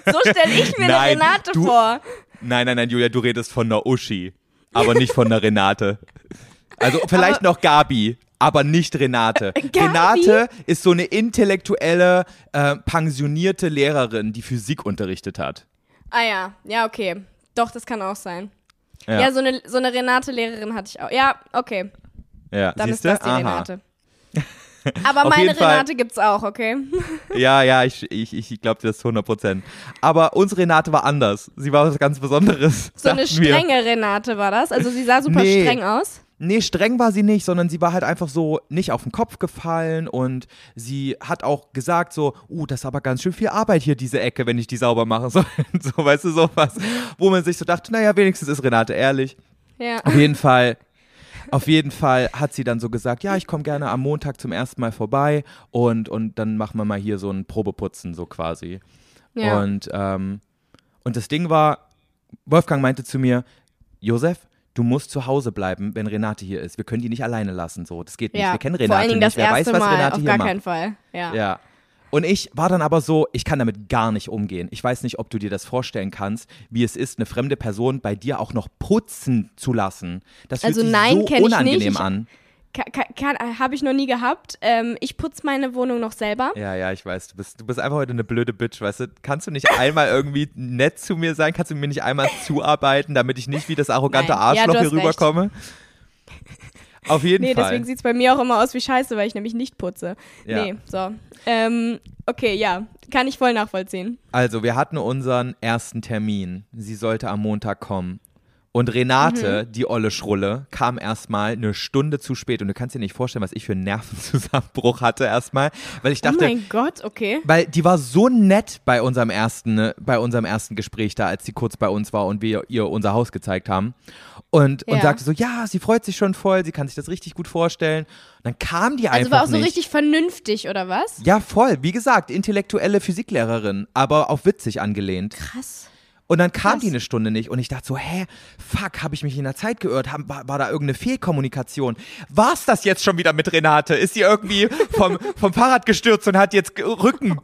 D: So stelle ich mir eine
E: Nein,
D: Renate
E: du-
D: vor.
E: Nein, nein, nein, Julia, du redest von einer Uschi, aber nicht von einer Renate. Also vielleicht noch Gabi, aber nicht Renate.
D: Gabi?
E: Renate ist so eine intellektuelle, äh, pensionierte Lehrerin, die Physik unterrichtet hat.
D: Ah ja, ja, okay. Doch, das kann auch sein.
E: Ja,
D: Ja, so eine, so eine Renate-Lehrerin hatte ich auch. Ja, okay.
E: ja.
D: Dann
E: siehste?
D: ist das die
E: Aha.
D: Renate. Aber
E: Auf
D: meine
E: jeden Fall-
D: Renate gibt's auch, okay?
E: Ja, ja, ich, ich, ich glaube dir das zu 100 Prozent. Aber unsere Renate war anders. Sie war was ganz Besonderes.
D: So eine
E: dachten wir.
D: strenge Renate war das. Also sie sah super
E: Nee.
D: streng aus.
E: Nee, streng war sie nicht, sondern sie war halt einfach so nicht auf den Kopf gefallen und sie hat auch gesagt so, uh, das ist aber ganz schön viel Arbeit hier, diese Ecke, wenn ich die sauber mache. So, so weißt du, sowas. Wo man sich so dachte, naja, wenigstens ist Renate ehrlich.
D: Ja.
E: Auf jeden Fall, auf jeden Fall hat sie dann so gesagt, ja, ich komme gerne am Montag zum ersten Mal vorbei und, und dann machen wir mal hier so ein Probeputzen, so quasi.
D: ja.
E: Und, ähm, und das Ding war, Wolfgang meinte zu mir, Josef, du musst zu Hause bleiben, wenn Renate hier ist. Wir können die nicht alleine lassen, so. Das geht nicht.
D: ja.
E: Wir kennen
D: Vor
E: Renate nicht.
D: das
E: Wer weiß, was
D: Mal,
E: Renate
D: auf
E: hier
D: gar
E: macht.
D: keinen Fall. Ja.
E: Ja. Und ich war dann aber so, ich kann damit gar nicht umgehen. Ich weiß nicht, ob du dir das vorstellen kannst, wie es ist, eine fremde Person bei dir auch noch putzen zu lassen. Das fühlt
D: Also
E: sich
D: nein,
E: so
D: kenn ich
E: unangenehm
D: nicht. Ich-
E: an.
D: Habe ich noch nie gehabt. Ähm, ich putze meine Wohnung noch selber.
E: Ja, ja, ich weiß. Du bist, du bist einfach heute eine blöde Bitch, weißt du? Kannst du nicht einmal irgendwie nett zu mir sein? Kannst du mir nicht einmal zuarbeiten, damit ich nicht wie das arrogante
D: Nein. Ja,
E: Arschloch
D: du
E: hier rüberkomme? Auf jeden
D: Nee,
E: Fall.
D: deswegen sieht es bei mir auch immer aus wie Scheiße, weil ich nämlich nicht putze.
E: Ja.
D: Nee, so. Ähm, okay, ja, kann ich voll nachvollziehen.
E: Also, wir hatten unseren ersten Termin. Sie sollte am Montag kommen. Und Renate,
D: Mhm.
E: die olle Schrulle, kam erstmal eine Stunde zu spät. Und du kannst dir nicht vorstellen, was ich für einen Nervenzusammenbruch hatte erstmal. Weil ich
D: oh
E: dachte,
D: mein Gott, okay.
E: weil die war so nett bei unserem ersten, ne, bei unserem ersten Gespräch da, als sie kurz bei uns war und wir ihr unser Haus gezeigt haben. Und, und
D: Ja.
E: sagte so, ja, sie freut sich schon voll, sie kann sich das richtig gut vorstellen. Und dann kam die
D: Also
E: einfach
D: war auch so
E: nicht.
D: richtig vernünftig, oder was?
E: ja, voll. Wie gesagt, intellektuelle Physiklehrerin, aber auf witzig angelehnt.
D: Krass.
E: Und dann kam
D: Krass.
E: die eine Stunde nicht und ich dachte so, hä, fuck, habe ich mich in der Zeit geirrt? Hab, war, war da irgendeine Fehlkommunikation? War's das jetzt schon wieder mit Renate? Ist sie irgendwie vom, vom Fahrrad gestürzt und hat jetzt Rücken?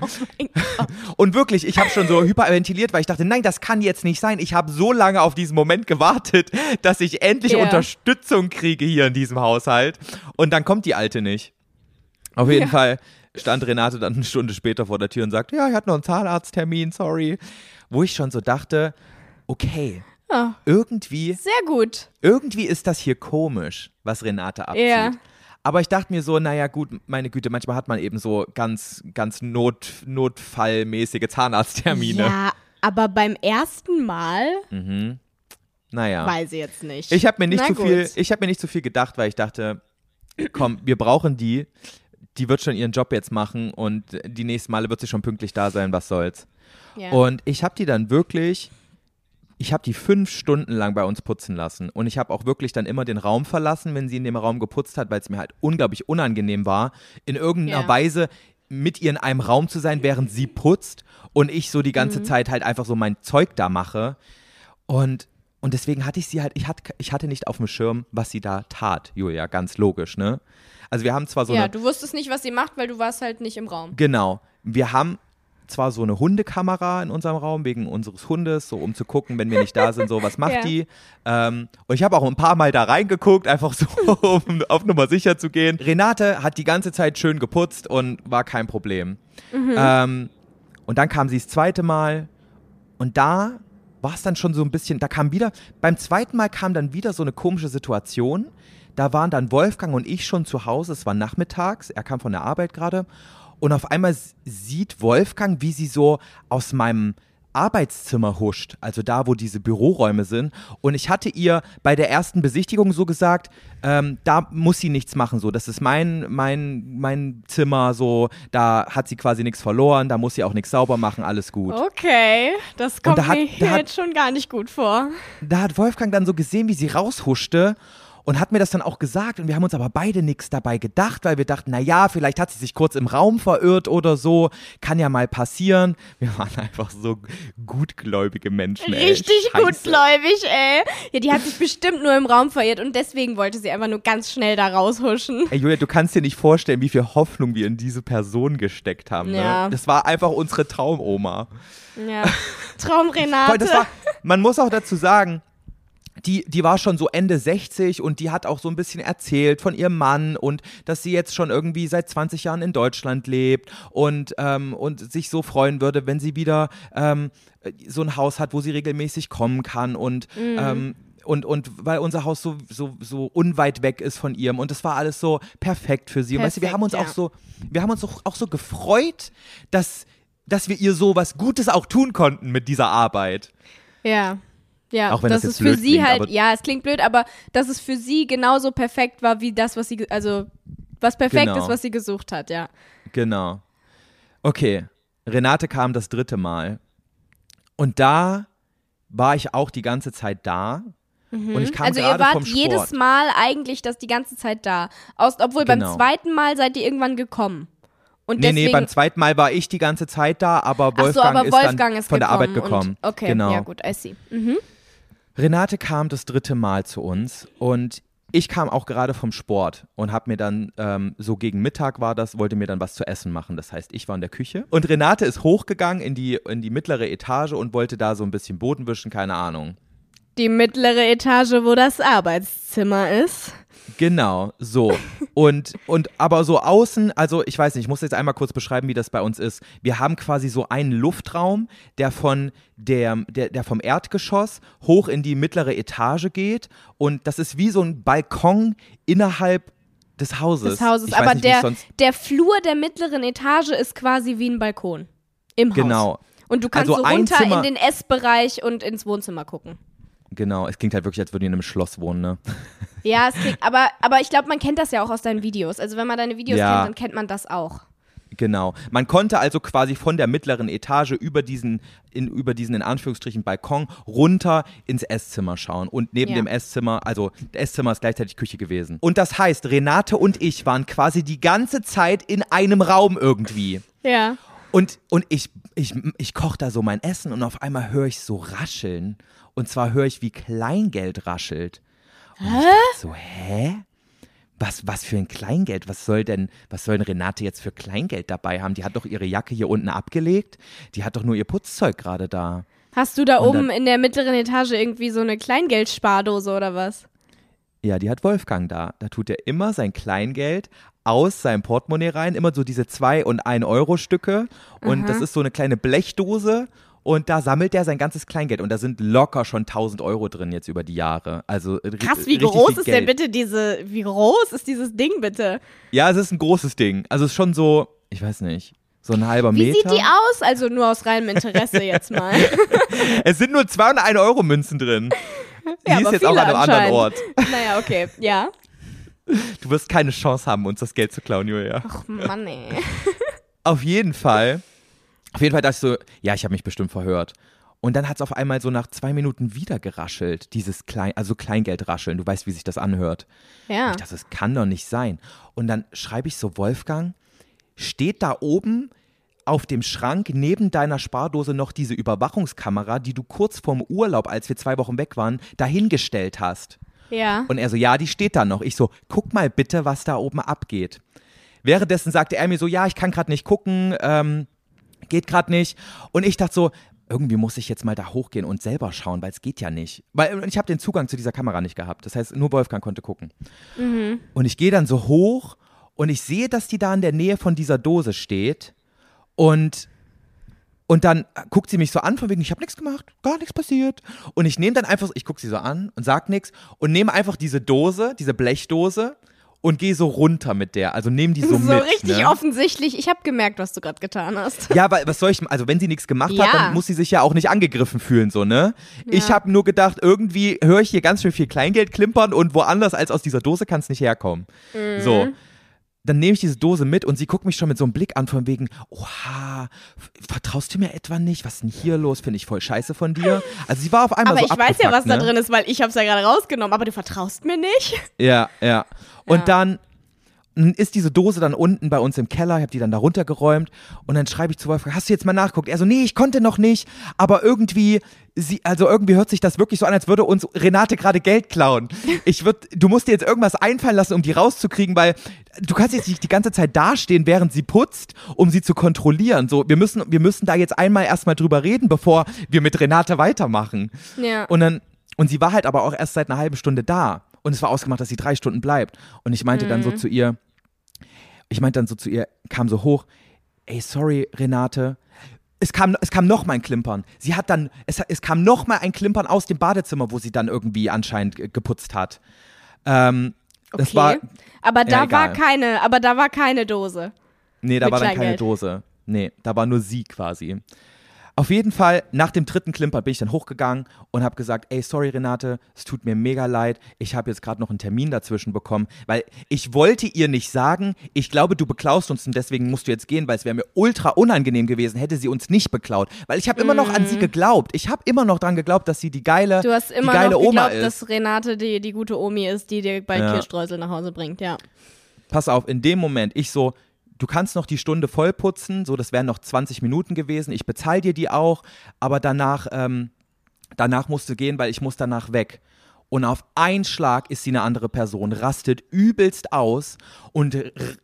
E: Und wirklich, ich habe schon so hyperventiliert, weil ich dachte, nein, das kann jetzt nicht sein. Ich habe so lange auf diesen Moment gewartet, dass ich endlich
D: Ja.
E: Unterstützung kriege hier in diesem Haushalt. Und dann kommt die Alte nicht. Auf jeden
D: Ja.
E: Fall stand Renate dann eine Stunde später vor der Tür und sagt, ja, ich hatte noch einen Zahnarzttermin, sorry. Wo ich schon so dachte, okay,
D: Ah,
E: irgendwie,
D: sehr gut.
E: irgendwie ist das hier komisch, was Renate abzieht.
D: Ja.
E: Aber ich dachte mir so, naja gut, meine Güte, manchmal hat man eben so ganz, ganz not, notfallmäßige Zahnarzttermine.
D: Ja, aber beim ersten Mal
E: Naja.
D: weiß ich jetzt nicht.
E: Ich habe mir nicht
D: Na
E: zu
D: gut.
E: viel, ich habe mir nicht zu viel gedacht, weil ich dachte, komm, wir brauchen die. Die wird schon ihren Job jetzt machen und die nächsten Male wird sie schon pünktlich da sein, was soll's.
D: Ja.
E: Und ich habe die dann wirklich, ich habe die fünf Stunden lang bei uns putzen lassen. Und ich habe auch wirklich dann immer den Raum verlassen, wenn sie in dem Raum geputzt hat, weil es mir halt unglaublich unangenehm war, in irgendeiner
D: Ja.
E: Weise mit ihr in einem Raum zu sein, während sie putzt und ich so die ganze
D: Mhm.
E: Zeit halt einfach so mein Zeug da mache. Und, und deswegen hatte ich sie halt, ich hatte, ich hatte nicht auf dem Schirm, was sie da tat, Julia, ganz logisch, ne? Also wir haben zwar so
D: ja,
E: eine,
D: du wusstest nicht, was sie macht, weil du warst halt nicht im Raum.
E: Genau. Wir haben zwar so eine Hundekamera in unserem Raum wegen unseres Hundes, so um zu gucken, wenn wir nicht da sind, so was macht
D: Ja.
E: die. Ähm, und ich habe auch ein paar Mal da reingeguckt, einfach so, um auf Nummer sicher zu gehen. Renate hat die ganze Zeit schön geputzt und war kein Problem. Ähm, und dann kam sie das zweite Mal und da war es dann schon so ein bisschen, da kam wieder, beim zweiten Mal kam dann wieder so eine komische Situation. Da waren dann Wolfgang und ich schon zu Hause, es war nachmittags, er kam von der Arbeit gerade. Und auf einmal sieht Wolfgang, wie sie so aus meinem Arbeitszimmer huscht, also da, wo diese Büroräume sind. Und ich hatte ihr bei der ersten Besichtigung so gesagt, ähm, da muss sie nichts machen, so, das ist mein, mein, mein Zimmer, so, da hat sie quasi nichts verloren, da muss sie auch nichts sauber machen, alles gut.
D: Okay, das kommt
E: da hat-
D: mir
E: da hat-
D: jetzt schon gar nicht gut vor.
E: da hat Wolfgang dann so gesehen, wie sie raushuschte und hat mir das dann auch gesagt und wir haben uns aber beide nichts dabei gedacht, weil wir dachten, na ja, vielleicht hat sie sich kurz im Raum verirrt oder so, kann ja mal passieren. Wir waren einfach so gutgläubige Menschen. ey.
D: Richtig
E: Scheiße.
D: gutgläubig, ey. Ja, die hat sich bestimmt nur im Raum verirrt und deswegen wollte sie einfach nur ganz schnell da raushuschen.
E: Ey, Julia, du kannst dir nicht vorstellen, wie viel Hoffnung wir in diese Person gesteckt haben.
D: Ja.
E: Ne? Das war einfach unsere Traumoma.
D: Ja. Traum Renate.
E: das war, man muss auch dazu sagen, die, die war schon so Ende 60 und die hat auch so ein bisschen erzählt von ihrem Mann und dass sie jetzt schon irgendwie seit 20 Jahren in Deutschland lebt und, ähm, und sich so freuen würde, wenn sie wieder ähm, so ein Haus hat, wo sie regelmäßig kommen kann und ähm, und, und weil unser Haus so, so, so unweit weg ist von ihrem und es war alles so perfekt für sie. und weißt du, wir haben uns
D: Perfekt,
E: auch so, wir haben uns auch, auch so gefreut, dass, dass wir ihr so was Gutes auch tun konnten mit dieser Arbeit.
D: ja. Ja,
E: Auch wenn das
D: es
E: jetzt
D: für
E: blöd
D: sie
E: klingt,
D: halt, ja, es klingt blöd, aber dass es für sie genauso perfekt war, wie das, was sie, also, was perfekt
E: Genau.
D: ist, was sie gesucht hat, ja.
E: Genau. Okay, Renate kam das dritte Mal. Und da war ich auch die ganze Zeit da. Und ich kam
D: also ihr wart jedes Mal eigentlich das die ganze Zeit da. Aus, obwohl
E: Genau.
D: beim zweiten Mal seid ihr irgendwann gekommen. Und
E: Nee, nee, beim zweiten Mal war ich die ganze Zeit da, aber Wolfgang,
D: so, aber
E: ist,
D: Wolfgang
E: dann
D: ist
E: von der Arbeit
D: gekommen
E: gekommen.
D: Und, okay,
E: genau.
D: ja gut, I see. Mhm.
E: Renate kam das dritte Mal zu uns und ich kam auch gerade vom Sport und habe mir dann, ähm, so gegen Mittag war das, wollte mir dann was zu essen machen. Das heißt, ich war in der Küche und Renate ist hochgegangen in die, in die mittlere Etage und wollte da so ein bisschen Boden wischen, keine Ahnung.
D: Die mittlere Etage, wo das Arbeitszimmer ist.
E: Genau, so. Und, und aber so außen, also ich weiß nicht, ich muss jetzt einmal kurz beschreiben, wie das bei uns ist. Wir haben quasi so einen Luftraum, der von der, der, der vom Erdgeschoss hoch in die mittlere Etage geht. Und das ist wie so ein Balkon innerhalb des Hauses.
D: Des Hauses. Aber
E: nicht,
D: der, der Flur der mittleren Etage ist quasi wie ein Balkon. Im Haus.
E: Genau.
D: Und du kannst
E: Also
D: so runter
E: Zimmer-
D: in den Essbereich und ins Wohnzimmer gucken.
E: Genau, es klingt halt wirklich, als würden die in einem Schloss wohnen, ne?
D: Ja, es klingt, aber, aber ich glaube, man kennt das ja auch aus deinen Videos. Also wenn man deine Videos
E: Ja.
D: kennt, dann kennt man das auch.
E: Genau. Man konnte also quasi von der mittleren Etage über diesen, in, über diesen in Anführungsstrichen Balkon runter ins Esszimmer schauen. Und neben
D: Ja.
E: dem Esszimmer, also das Esszimmer ist gleichzeitig Küche gewesen. Und das heißt, Renate und ich waren quasi die ganze Zeit in einem Raum irgendwie.
D: Ja.
E: Und, und ich, ich, ich koche da so mein Essen und auf einmal höre ich so rascheln. Und zwar höre ich, wie Kleingeld raschelt. Und ich dachte so, hä? Was, was für ein Kleingeld? Was soll denn, was soll denn Renate jetzt für Kleingeld dabei haben? Die hat doch ihre Jacke hier unten abgelegt. Die hat doch nur ihr Putzzeug gerade da.
D: Hast du da
E: Und
D: oben
E: dann-
D: in der mittleren Etage irgendwie so eine Kleingeldspardose oder was?
E: Ja, die hat Wolfgang da. Da tut er immer sein Kleingeld aus seinem Portemonnaie rein, immer so diese 2- und 1-Euro-Stücke. Und das ist so eine kleine Blechdose. Und da sammelt er sein ganzes Kleingeld. Und da sind locker schon 1000 Euro drin jetzt über die Jahre. Also
D: Krass, wie groß ist
E: Geld.
D: denn bitte diese, wie groß ist dieses Ding bitte?
E: Ja, es ist ein großes Ding. Also es ist schon so, ich weiß nicht, so ein halber
D: Wie
E: Meter.
D: sieht die aus? Also nur aus reinem Interesse jetzt mal.
E: Es sind nur 201 Euro Münzen drin. Die
D: Ja,
E: ist jetzt auch an einem anderen. Ort.
D: naja, okay. Ja.
E: Du wirst keine Chance haben, uns das Geld zu klauen, Julia.
D: Ach Mann, ey.
E: Auf jeden Fall. Auf jeden Fall dachte ich so, ja, ich habe mich bestimmt verhört. Und dann hat es auf einmal so nach zwei Minuten wieder geraschelt, dieses Klein, also Kleingeldrascheln. Du weißt, wie sich das anhört.
D: Ja.
E: Ich dachte, das kann doch nicht sein. Und dann schreibe ich so, Wolfgang, steht da oben auf dem Schrank neben deiner Spardose noch diese Überwachungskamera, die du kurz vorm Urlaub, als wir zwei Wochen weg waren, dahingestellt hast?
D: Ja.
E: Und er so, ja, die steht da noch. Ich so, guck mal bitte, was da oben abgeht. Währenddessen sagte er mir so, ja, ich kann gerade nicht gucken, ähm, geht gerade nicht. Und ich dachte so, irgendwie muss ich jetzt mal da hochgehen und selber schauen, weil es geht ja nicht. Weil ich habe den Zugang zu dieser Kamera nicht gehabt. Das heißt, nur Wolfgang konnte gucken. Und ich gehe dann so hoch und ich sehe, dass die da in der Nähe von dieser Dose steht. Und und dann guckt sie mich so an, von wegen, ich habe nichts gemacht, gar nichts passiert. Und ich nehme dann einfach, ich gucke sie so an und sag nichts und nehme einfach diese Dose, diese Blechdose und gehe so runter mit der. Also nehme die so,
D: So,
E: mit.
D: richtig
E: ne?
D: offensichtlich. Ich habe gemerkt, was du gerade getan hast.
E: Ja, aber was soll ich, also wenn sie nichts gemacht hat,
D: Ja.
E: dann muss sie sich ja auch nicht angegriffen fühlen, so, ne? Ich
D: Ja.
E: habe nur gedacht, irgendwie höre ich hier ganz schön viel Kleingeld klimpern und woanders als aus dieser Dose kann es nicht herkommen.
D: Mhm.
E: So. Dann nehme ich diese Dose mit und sie guckt mich schon mit so einem Blick an, von wegen, oha, vertraust du mir etwa nicht? Was ist denn hier los? Finde ich voll scheiße von dir. Also sie war auf einmal
D: Aber
E: so
D: ich weiß ja, was da
E: ne?
D: drin ist, weil ich habe es ja gerade rausgenommen. Aber du vertraust mir nicht?
E: Ja, ja. Und
D: Ja.
E: dann ist diese Dose dann unten bei uns im Keller, ich habe die dann da runtergeräumt und dann schreibe ich zu Wolfgang, hast du jetzt mal nachgeguckt? Er so, nee, ich konnte noch nicht, aber irgendwie, sie, also irgendwie hört sich das wirklich so an, als würde uns Renate gerade Geld klauen. Ich würd, du musst dir jetzt irgendwas einfallen lassen, um die rauszukriegen, weil du kannst jetzt nicht die ganze Zeit dastehen, während sie putzt, um sie zu kontrollieren. So, wir müssen, wir müssen da jetzt einmal erstmal drüber reden, bevor wir mit Renate weitermachen.
D: Ja.
E: Und dann, und sie war halt aber auch erst seit einer halben Stunde da. Und es war ausgemacht, dass sie drei Stunden bleibt. Und ich meinte dann so
D: Mhm.
E: zu ihr, ich meinte dann so zu ihr, kam so hoch, ey, sorry, Renate. Es kam, es kam noch mal ein Klimpern. Sie hat dann, es, es kam noch mal ein Klimpern aus dem Badezimmer, wo sie dann irgendwie anscheinend ge- geputzt hat. Ähm, das
D: okay.
E: war,
D: aber da
E: Ja,
D: war keine, aber da war keine Dose.
E: nee, da war dann keine
D: Kleingeld.
E: Dose. Nee, da war nur sie quasi. Auf jeden Fall, nach dem dritten Klimper bin ich dann hochgegangen und habe gesagt, ey, sorry Renate, es tut mir mega leid, ich habe jetzt gerade noch einen Termin dazwischen bekommen, weil ich wollte ihr nicht sagen, ich glaube, du beklaust uns und deswegen musst du jetzt gehen, weil es wäre mir ultra unangenehm gewesen, hätte sie uns nicht beklaut, weil ich habe immer noch an sie geglaubt. Ich habe immer noch dran geglaubt, dass sie die geile,
D: Mhm. Du hast immer
E: die geile
D: noch
E: Oma
D: geglaubt,
E: ist.
D: dass Renate die, die gute Omi ist, die dir bald
E: Ja.
D: Kirschstreusel nach Hause bringt, ja.
E: pass auf, in dem Moment, ich so, du kannst noch die Stunde voll putzen, so, das wären noch 20 Minuten gewesen, ich bezahle dir die auch, aber danach, ähm, danach musst du gehen, weil ich muss danach weg. Und auf einen Schlag ist sie eine andere Person, rastet übelst aus und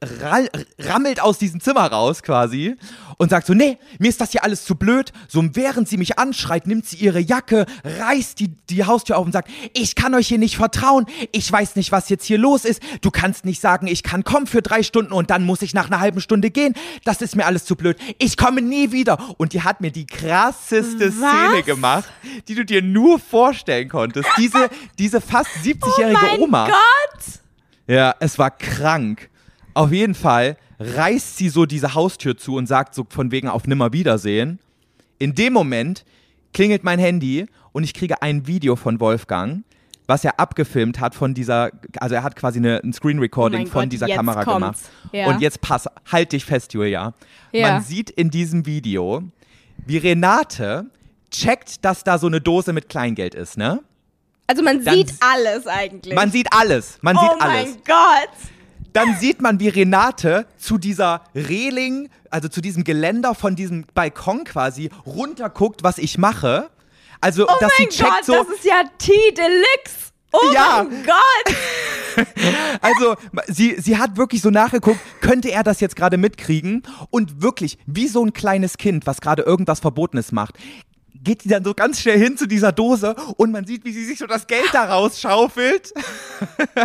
E: ra rammelt aus diesem Zimmer raus quasi und sagt so, nee, mir ist das hier alles zu blöd. So während sie mich anschreit, nimmt sie ihre Jacke, reißt die, die Haustür auf und sagt, ich kann euch hier nicht vertrauen, ich weiß nicht, was jetzt hier los ist. Du kannst nicht sagen, ich kann kommen für drei Stunden und dann muss ich nach einer halben Stunde gehen. Das ist mir alles zu blöd. Ich komme nie wieder. Und die hat mir die krasseste Szene gemacht, die du dir nur vorstellen konntest. Diese, diese fast 70-jährige
D: oh mein
E: Oma.
D: Gott!
E: Ja, es war krank. Auf jeden Fall reißt sie so diese Haustür zu und sagt so von wegen auf Nimmerwiedersehen. In dem Moment klingelt mein Handy und ich kriege ein Video von Wolfgang, was er abgefilmt hat von dieser, also er hat quasi eine, ein Screen Recording
D: Oh
E: von
D: Gott,
E: dieser Kamera
D: kommt's.
E: gemacht.
D: Ja.
E: Und jetzt pass, halt dich fest, Julia.
D: Ja.
E: Man sieht in diesem Video, wie Renate checkt, dass da so eine Dose mit Kleingeld ist, ne?
D: Also man
E: Dann
D: sieht alles eigentlich.
E: Man sieht alles, man
D: oh
E: sieht alles.
D: mein Gott!
E: Dann sieht man, wie Renate zu dieser Reling, also zu diesem Geländer von diesem Balkon quasi runterguckt, was ich mache. Also,
D: Oh
E: dass
D: mein
E: sie checkt
D: Gott,
E: so,
D: das ist ja T-Deluxe! Oh
E: Ja.
D: mein Gott!
E: also sie, sie hat wirklich so nachgeguckt, könnte er das jetzt gerade mitkriegen? Und wirklich, wie so ein kleines Kind, was gerade irgendwas Verbotenes macht, geht die dann so ganz schnell hin zu dieser Dose und man sieht, wie sie sich so das Geld da rausschaufelt.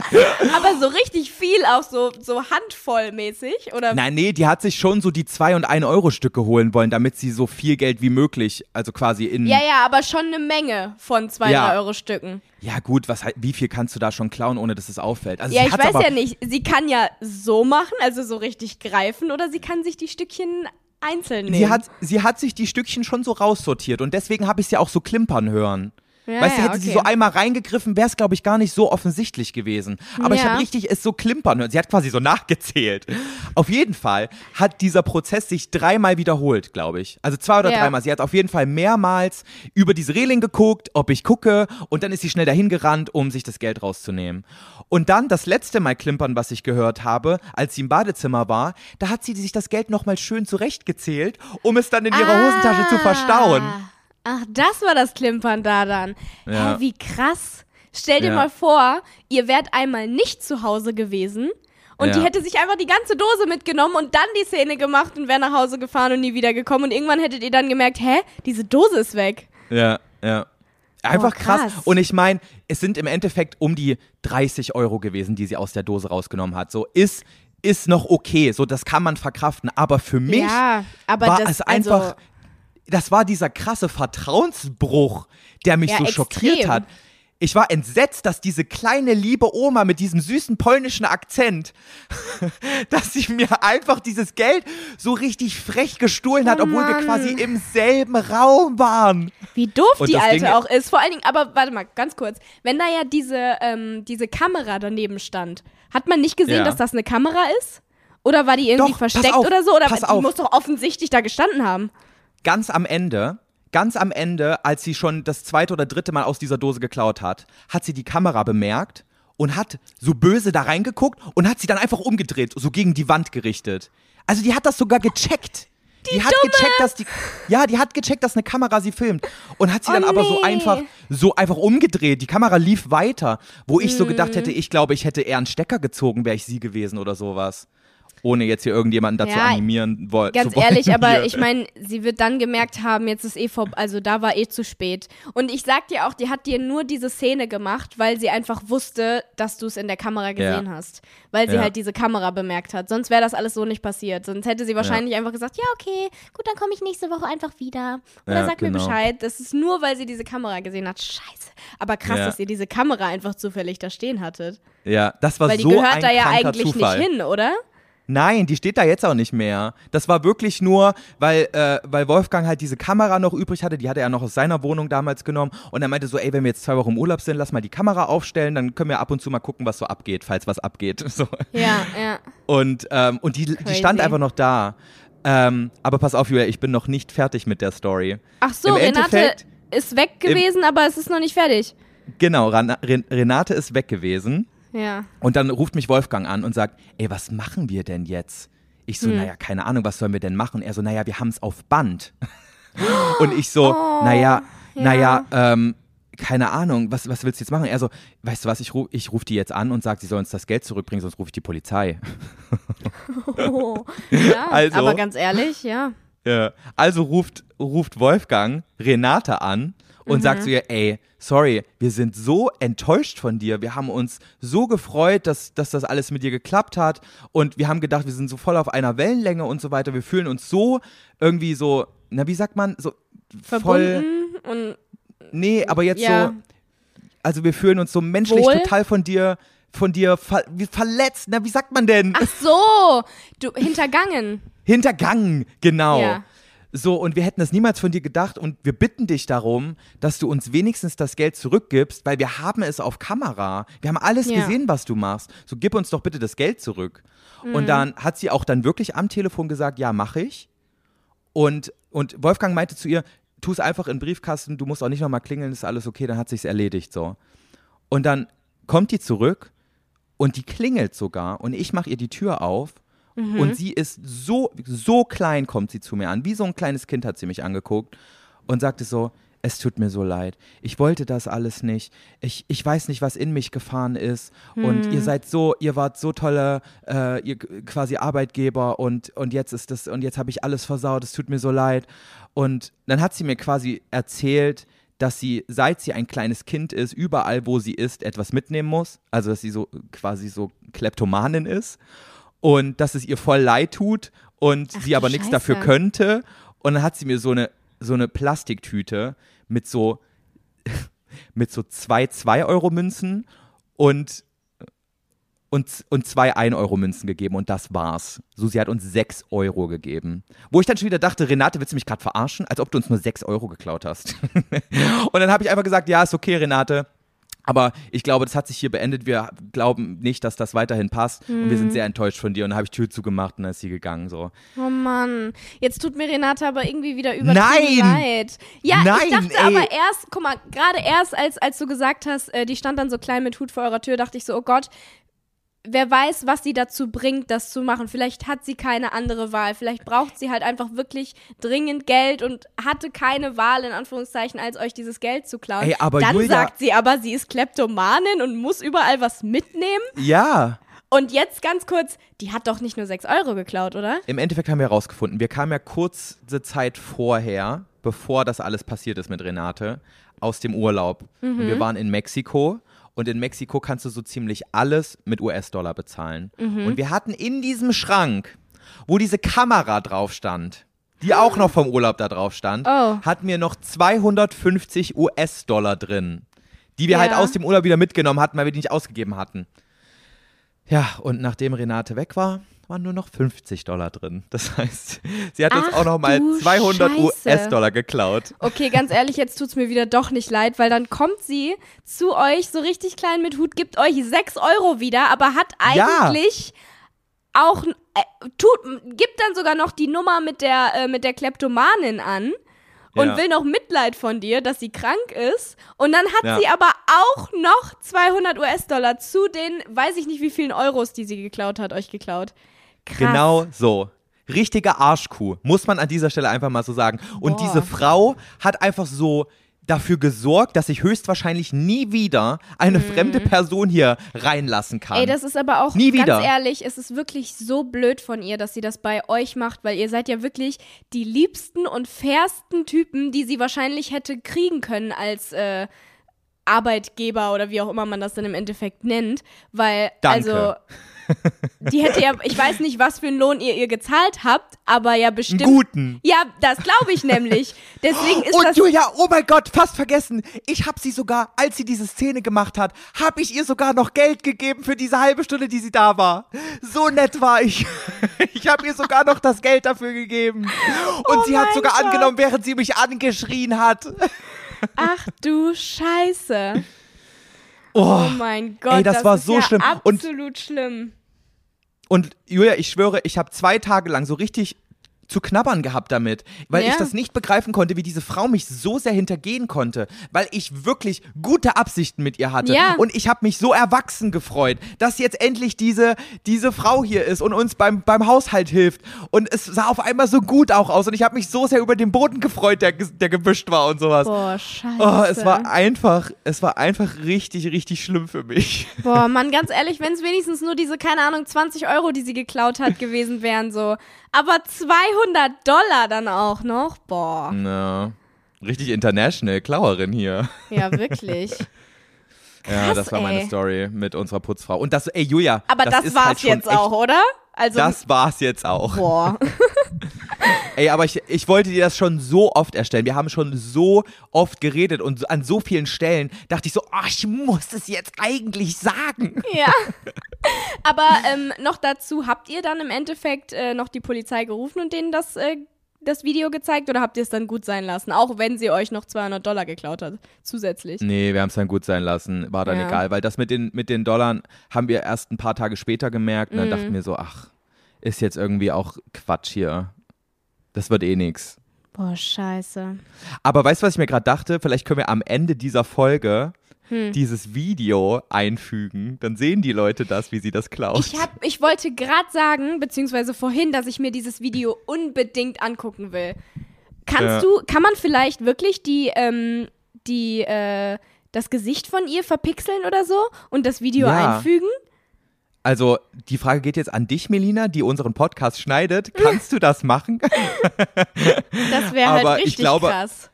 D: Aber so richtig viel auch so, so handvollmäßig, oder?
E: Nein, nee, die hat sich schon so die 2 und 1 Euro Stücke holen wollen, damit sie so viel Geld wie möglich, also quasi in.
D: Ja, ja, aber schon eine Menge von zwei,
E: Ja.
D: drei Euro Stücken.
E: Ja, gut, was, wie viel kannst du da schon klauen, ohne dass es auffällt? Also
D: Ja, ich weiß ja nicht. Sie kann ja so machen, also so richtig greifen, oder sie kann sich die Stückchen einzeln nehmen.
E: Sie hat, sie hat sich die Stückchen schon so raussortiert und deswegen habe ich sie auch so klimpern hören.
D: Ja,
E: weißt du, hätte sie
D: okay.
E: so einmal reingegriffen, wäre es, glaube ich, gar nicht so offensichtlich gewesen. Aber ich
D: Ja.
E: habe richtig es so klimpern hören. Sie hat quasi so nachgezählt. Auf jeden Fall hat dieser Prozess sich dreimal wiederholt, glaube ich. Also zwei oder
D: Ja.
E: dreimal. Sie hat auf jeden Fall mehrmals über diese Reling geguckt, ob ich gucke und dann ist sie schnell dahin gerannt, um sich das Geld rauszunehmen. Und dann das letzte Mal klimpern, was ich gehört habe, als sie im Badezimmer war, da hat sie sich das Geld nochmal schön zurechtgezählt, um es dann in ihrer Hosentasche zu verstauen.
D: Ach, das war das Klimpern da dann.
E: Ja.
D: Hä, wie krass. Stell dir
E: Ja.
D: mal vor, ihr wärt einmal nicht zu Hause gewesen und
E: Ja.
D: die hätte sich einfach die ganze Dose mitgenommen und dann die Szene gemacht und wäre nach Hause gefahren und nie wiedergekommen. Und irgendwann hättet ihr dann gemerkt, hä, diese Dose ist weg.
E: Ja, ja. Einfach
D: Oh,
E: krass.
D: krass.
E: Und ich meine, es sind im Endeffekt um die 30 Euro gewesen, die sie aus der Dose rausgenommen hat. So ist, ist noch okay. So, das kann man verkraften. Aber für mich
D: ja, aber
E: war
D: das
E: es einfach.
D: Also,
E: das war dieser krasse Vertrauensbruch, der mich
D: Ja,
E: so
D: extrem.
E: schockiert hat. Ich war entsetzt, dass diese kleine liebe Oma mit diesem süßen polnischen Akzent, dass sie mir einfach dieses Geld so richtig frech gestohlen hat,
D: Oh
E: obwohl wir quasi im selben Raum waren.
D: wie doof
E: Und
D: die Alte
E: Ding-
D: auch ist. Vor allen Dingen, aber warte mal, ganz kurz. Wenn da ja diese, ähm, diese Kamera daneben stand, hat man nicht gesehen,
E: Ja.
D: dass das eine Kamera ist? Oder war die irgendwie
E: Doch,
D: versteckt
E: auf,
D: oder so? Oder die
E: auf.
D: muss doch offensichtlich da gestanden haben.
E: Ganz am Ende, ganz am Ende, als sie schon das zweite oder dritte Mal aus dieser Dose geklaut hat, hat sie die Kamera bemerkt und hat so böse da reingeguckt und hat sie dann einfach umgedreht, so gegen die Wand gerichtet. Also die hat das sogar gecheckt. Die, hat gecheckt, dass die ja, die hat gecheckt, dass eine Kamera sie filmt und hat sie
D: Oh
E: dann aber so
D: nee.
E: einfach so einfach umgedreht. Die Kamera lief weiter, wo ich so gedacht hätte, ich glaube, ich hätte eher einen Stecker gezogen, wäre ich sie gewesen oder sowas. Ohne jetzt hier irgendjemanden dazu
D: Ja,
E: animieren woll
D: Ganz
E: zu wollen.
D: ehrlich, aber ich meine, sie wird dann gemerkt haben, jetzt ist eh vor, also da war eh zu spät. Und ich sag dir auch, die hat dir nur diese Szene gemacht, weil sie einfach wusste, dass du es in der Kamera gesehen hast. Weil sie
E: Ja.
D: halt diese Kamera bemerkt hat. Sonst wäre das alles so nicht passiert. Sonst hätte sie wahrscheinlich einfach gesagt, ja, okay, gut, dann komme ich nächste Woche einfach wieder. Oder
E: Ja,
D: sag mir
E: genau.
D: Bescheid. Das ist nur, weil sie diese Kamera gesehen hat. Scheiße. Aber krass,
E: Ja.
D: dass ihr diese Kamera einfach zufällig da stehen hattet.
E: Ja, das war
D: Weil die
E: so
D: gehört
E: ein
D: da ja eigentlich
E: Zufall.
D: nicht hin, oder?
E: Nein, die steht da jetzt auch nicht mehr. Das war wirklich nur, weil, äh, weil Wolfgang halt diese Kamera noch übrig hatte. Die hatte er noch aus seiner Wohnung damals genommen. Und er meinte so, ey, wenn wir jetzt zwei Wochen im Urlaub sind, lass mal die Kamera aufstellen, dann können wir ab und zu mal gucken, was so abgeht, falls was abgeht. So.
D: Ja, ja.
E: Und, ähm, und die, die stand einfach noch da. Ähm, aber pass auf, Julia, ich bin noch nicht fertig mit der Story.
D: Ach so,
E: Im
D: Renate
E: Endeffekt-
D: ist weg gewesen, aber es ist noch nicht fertig.
E: Genau, Renate ist weg gewesen.
D: Ja.
E: Und dann ruft mich Wolfgang an und sagt, ey, was machen wir denn jetzt? Ich
D: Hm.
E: so, naja, keine Ahnung, was sollen wir denn machen? Er so, naja, wir haben es auf Band. und ich so, naja,
D: Oh, ja.
E: naja, ähm, keine Ahnung, was, was willst du jetzt machen? Er so, weißt du was, ich, ruf, ich rufe die jetzt an und sage, sie sollen uns das Geld zurückbringen, sonst rufe ich die Polizei.
D: Oh. Ja,
E: Also-
D: aber ganz ehrlich, ja.
E: Ja. Also ruft, ruft Wolfgang Renate an und sagt zu ihr, ey, sorry, wir sind so enttäuscht von dir. Wir haben uns so gefreut, dass, dass das alles mit dir geklappt hat. Und wir haben gedacht, wir sind so voll auf einer Wellenlänge und so weiter. Wir fühlen uns so irgendwie so, na, wie sagt man, so voll.
D: Verbunden und
E: Nee, aber jetzt
D: ja.
E: so, also wir fühlen uns so menschlich
D: Wohl?
E: total von dir, von dir ver verletzt. Na, wie sagt man denn?
D: Ach so, du hintergangen.
E: Hintergangen, genau.
D: Ja.
E: So, und wir hätten das niemals von dir gedacht und wir bitten dich darum, dass du uns wenigstens das Geld zurückgibst, weil wir haben es auf Kamera. Wir haben alles
D: Ja.
E: gesehen, was du machst. So, gib uns doch bitte das Geld zurück.
D: Mhm.
E: Und dann hat sie auch dann wirklich am Telefon gesagt, ja, mache ich. Und, und Wolfgang meinte zu ihr, tu es einfach in den Briefkasten, du musst auch nicht nochmal klingeln, ist alles okay, dann hat sich's erledigt, so. Und dann kommt die zurück und die klingelt sogar und ich mache ihr die Tür auf und sie ist so, so klein kommt sie zu mir an, wie so ein kleines Kind hat sie mich angeguckt und sagte so, es tut mir so leid. Ich wollte das alles nicht. Ich, ich weiß nicht, was in mich gefahren ist. Und ihr seid so, ihr wart so tolle, äh, ihr quasi Arbeitgeber und, und jetzt ist das, und jetzt habe ich alles versaut, es tut mir so leid. Und dann hat sie mir quasi erzählt, dass sie, seit sie ein kleines Kind ist, überall, wo sie ist, etwas mitnehmen muss. Also, dass sie so quasi so Kleptomanin ist. Und dass es ihr voll leid tut und
D: Ach
E: sie aber nichts dafür könnte. Und dann hat sie mir so eine, so eine Plastiktüte mit so, mit so zwei 2-Euro-Münzen und, und, und zwei 1-Euro-Münzen gegeben und das war's. So, sie hat uns 6 Euro gegeben. Wo ich dann schon wieder dachte, Renate, willst du mich gerade verarschen? Als ob du uns nur 6 Euro geklaut hast. und dann habe ich einfach gesagt, ja, ist okay, Renate. Aber ich glaube, das hat sich hier beendet. Wir glauben nicht, dass das weiterhin passt. Und wir sind sehr enttäuscht von dir. Und dann habe ich Tür zugemacht und dann ist sie gegangen. So.
D: Oh Mann, jetzt tut mir Renate aber irgendwie wieder übertrieben
E: Nein!
D: leid. Ja,
E: Nein,
D: ich dachte
E: ey.
D: aber erst, guck mal, gerade erst, als, als du gesagt hast, äh, die stand dann so klein mit Hut vor eurer Tür, dachte ich so, oh Gott, wer weiß, was sie dazu bringt, das zu machen. Vielleicht hat sie keine andere Wahl. Vielleicht braucht sie halt einfach wirklich dringend Geld und hatte keine Wahl, in Anführungszeichen, als euch dieses Geld zu klauen.
E: Ey, aber
D: dann
E: Julia-
D: sagt sie aber, sie ist Kleptomanin und muss überall was mitnehmen.
E: Ja.
D: Und jetzt ganz kurz, die hat doch nicht nur 6 Euro geklaut, oder?
E: Im Endeffekt haben wir herausgefunden, wir kamen ja kurze Zeit vorher, bevor das alles passiert ist mit Renate, aus dem Urlaub. Und wir waren in Mexiko. Und in Mexiko kannst du so ziemlich alles mit US-Dollar bezahlen. Und wir hatten in diesem Schrank, wo diese Kamera drauf stand, die auch noch vom Urlaub da drauf stand,
D: Oh.
E: hatten wir noch 250 US-Dollar drin, die wir halt
D: Ja.
E: aus dem Urlaub wieder mitgenommen hatten, weil wir die nicht ausgegeben hatten. Ja, und nachdem Renate weg war, waren nur noch 50 Dollar drin. Das heißt, sie hat uns
D: Ach
E: auch noch mal
D: du
E: 200
D: Scheiße.
E: US-Dollar geklaut.
D: Okay, ganz ehrlich, jetzt tut's mir wieder doch nicht leid, weil dann kommt sie zu euch so richtig klein mit Hut, gibt euch 6 Euro wieder, aber hat
E: Ja.
D: eigentlich auch, äh, tut, gibt dann sogar noch die Nummer mit der, äh, mit der Kleptomanin an und
E: Ja.
D: will noch Mitleid von dir, dass sie krank ist. Und dann hat
E: Ja.
D: sie aber auch noch 200 US-Dollar zu den, weiß ich nicht wie vielen Euros, die sie geklaut hat, euch geklaut. Krass.
E: Genau so. Richtige Arschkuh, muss man an dieser Stelle einfach mal so sagen. Und
D: Boah.
E: diese Frau hat einfach so dafür gesorgt, dass ich höchstwahrscheinlich nie wieder eine fremde Person hier reinlassen kann.
D: Mhm. Ey, das ist aber auch
E: Nie
D: ganz
E: wieder.
D: ehrlich, es ist wirklich so blöd von ihr, dass sie das bei euch macht, weil ihr seid ja wirklich die liebsten und fairsten Typen, die sie wahrscheinlich hätte kriegen können als äh, Arbeitgeber oder wie auch immer man das dann im Endeffekt nennt, weil
E: Danke.
D: also die hätte ja, ich weiß nicht, was für einen Lohn ihr ihr gezahlt habt, aber ja bestimmt.
E: Einen guten.
D: Ja, das glaube ich nämlich. Deswegen ist
E: Und
D: das
E: Julia, oh mein Gott, fast vergessen. Ich habe sie sogar, als sie diese Szene gemacht hat, habe ich ihr sogar noch Geld gegeben für diese halbe Stunde, die sie da war. So nett war ich. Ich habe ihr sogar noch das Geld dafür gegeben. Und
D: Oh
E: sie hat sogar
D: Gott.
E: angenommen, während sie mich angeschrien hat.
D: Ach du Scheiße.
E: Oh.
D: Oh mein Gott.
E: Ey, das war
D: ist
E: so
D: ja
E: schlimm. Und-
D: Absolut schlimm.
E: Und Julia, ich schwöre, ich habe zwei Tage lang so richtig zu knabbern gehabt damit, weil
D: Ja.
E: ich das nicht begreifen konnte, wie diese Frau mich so sehr hintergehen konnte, weil ich wirklich gute Absichten mit ihr hatte.
D: Ja.
E: Und ich habe mich so erwachsen gefreut, dass jetzt endlich diese, diese Frau hier ist und uns beim, beim Haushalt hilft. Und es sah auf einmal so gut auch aus und ich habe mich so sehr über den Boden gefreut, der, der gewischt war und sowas.
D: Boah, scheiße.
E: Oh, es war einfach, es war einfach richtig, richtig schlimm für mich.
D: Boah, Mann, ganz ehrlich, wenn es wenigstens nur diese, keine Ahnung, 20 Euro, die sie geklaut hat, gewesen wären, so. Aber 200 Dollar dann auch noch? Boah.
E: Na, richtig international, Klauerin hier.
D: Ja, wirklich.
E: ja,
D: Krass,
E: das war meine
D: ey.
E: Story mit unserer Putzfrau. Und das, ey, Julia,
D: Aber das,
E: ist
D: war's
E: halt
D: jetzt
E: echt,
D: auch, oder? Also,
E: Das war's jetzt auch.
D: boah.
E: Ey, aber ich, ich wollte dir das schon so oft erstellen. Wir haben schon so oft geredet und an so vielen Stellen dachte ich so, oh, ich muss es jetzt eigentlich sagen.
D: ja. Aber ähm, noch dazu, habt ihr dann im Endeffekt äh, noch die Polizei gerufen und denen das, äh, das Video gezeigt oder habt ihr es dann gut sein lassen? Auch wenn sie euch noch 200 Dollar geklaut hat, zusätzlich.
E: Nee, wir haben es dann gut sein lassen. War dann
D: Ja.
E: egal, weil das mit den, mit den Dollar haben wir erst ein paar Tage später gemerkt. Und dann
D: Mhm.
E: dachten wir so, ach, ist jetzt irgendwie auch Quatsch hier. Das wird eh nix.
D: Boah, scheiße.
E: Aber weißt du, was ich mir gerade dachte? Vielleicht können wir am Ende dieser Folge
D: Hm.
E: dieses Video einfügen. Dann sehen die Leute das, wie sie das klaut.
D: Ich, hab, ich wollte gerade sagen, beziehungsweise vorhin, dass ich mir dieses Video unbedingt angucken will. Kannst
E: Ja.
D: du, kann man vielleicht wirklich die, ähm, die, äh, das Gesicht von ihr verpixeln oder so und das Video
E: Ja.
D: einfügen?
E: Also, die Frage geht jetzt an dich, Melina, die unseren Podcast schneidet. Kannst du das machen?
D: Das wäre halt
E: Aber ich
D: richtig
E: glaube-
D: krass.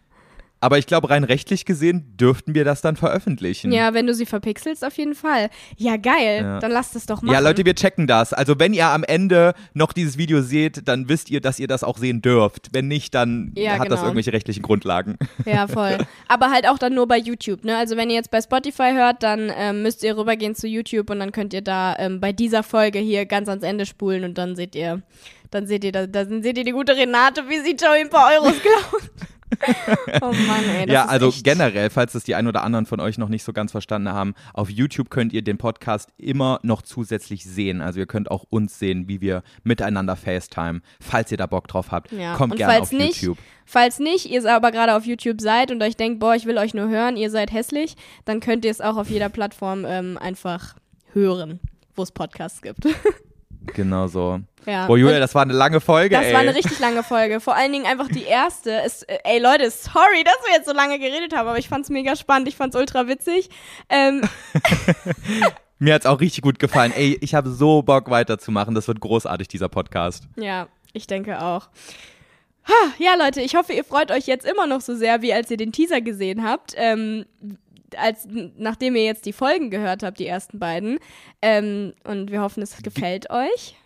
E: Aber ich glaube, rein rechtlich gesehen dürften wir das dann veröffentlichen.
D: Ja, wenn du sie verpixelst, auf jeden Fall. Ja, geil.
E: Ja.
D: Dann lasst es doch machen.
E: Ja, Leute, wir checken das. Also, wenn ihr am Ende noch dieses Video seht, dann wisst ihr, dass ihr das auch sehen dürft. Wenn nicht, dann
D: Ja,
E: hat das
D: genau.
E: irgendwelche rechtlichen Grundlagen.
D: Ja, voll. Aber halt auch dann nur bei YouTube, ne? Also wenn ihr jetzt bei Spotify hört, dann ähm, müsst ihr rübergehen zu YouTube und dann könnt ihr da ähm, bei dieser Folge hier ganz ans Ende spulen und dann seht ihr, dann seht ihr, da, dann seht ihr die gute Renate, wie sie Joey ein paar Euros klaut. oh Mann, ey, das
E: ja, also
D: echt,
E: generell, falls das die ein oder anderen von euch noch nicht so ganz verstanden haben, auf YouTube könnt ihr den Podcast immer noch zusätzlich sehen. Also ihr könnt auch uns sehen, wie wir miteinander FaceTime. Falls ihr da Bock drauf habt,
D: Ja.
E: kommt
D: und
E: gerne
D: falls
E: auf
D: nicht,
E: YouTube.
D: Falls nicht, ihr aber gerade auf YouTube seid und euch denkt, boah, ich will euch nur hören, ihr seid hässlich, dann könnt ihr es auch auf jeder Plattform ähm, einfach hören, wo es Podcasts gibt.
E: Genau so.
D: Ja.
E: Boah, Julia, das war eine lange Folge,
D: Das
E: ey.
D: war eine richtig lange Folge. Vor allen Dingen einfach die erste. Ist, äh, ey Leute, sorry, dass wir jetzt so lange geredet haben, aber ich fand's mega spannend. Ich fand's ultra witzig. Ähm,
E: Mir hat's auch richtig gut gefallen. Ey, ich habe so Bock weiterzumachen. Das wird großartig, dieser Podcast.
D: ja, ich denke auch. Ha, Ja, Leute, ich hoffe, ihr freut euch jetzt immer noch so sehr, wie als ihr den Teaser gesehen habt. Ähm, als, nachdem ihr jetzt die Folgen gehört habt, die ersten beiden. Ähm, und wir hoffen, es gefällt euch.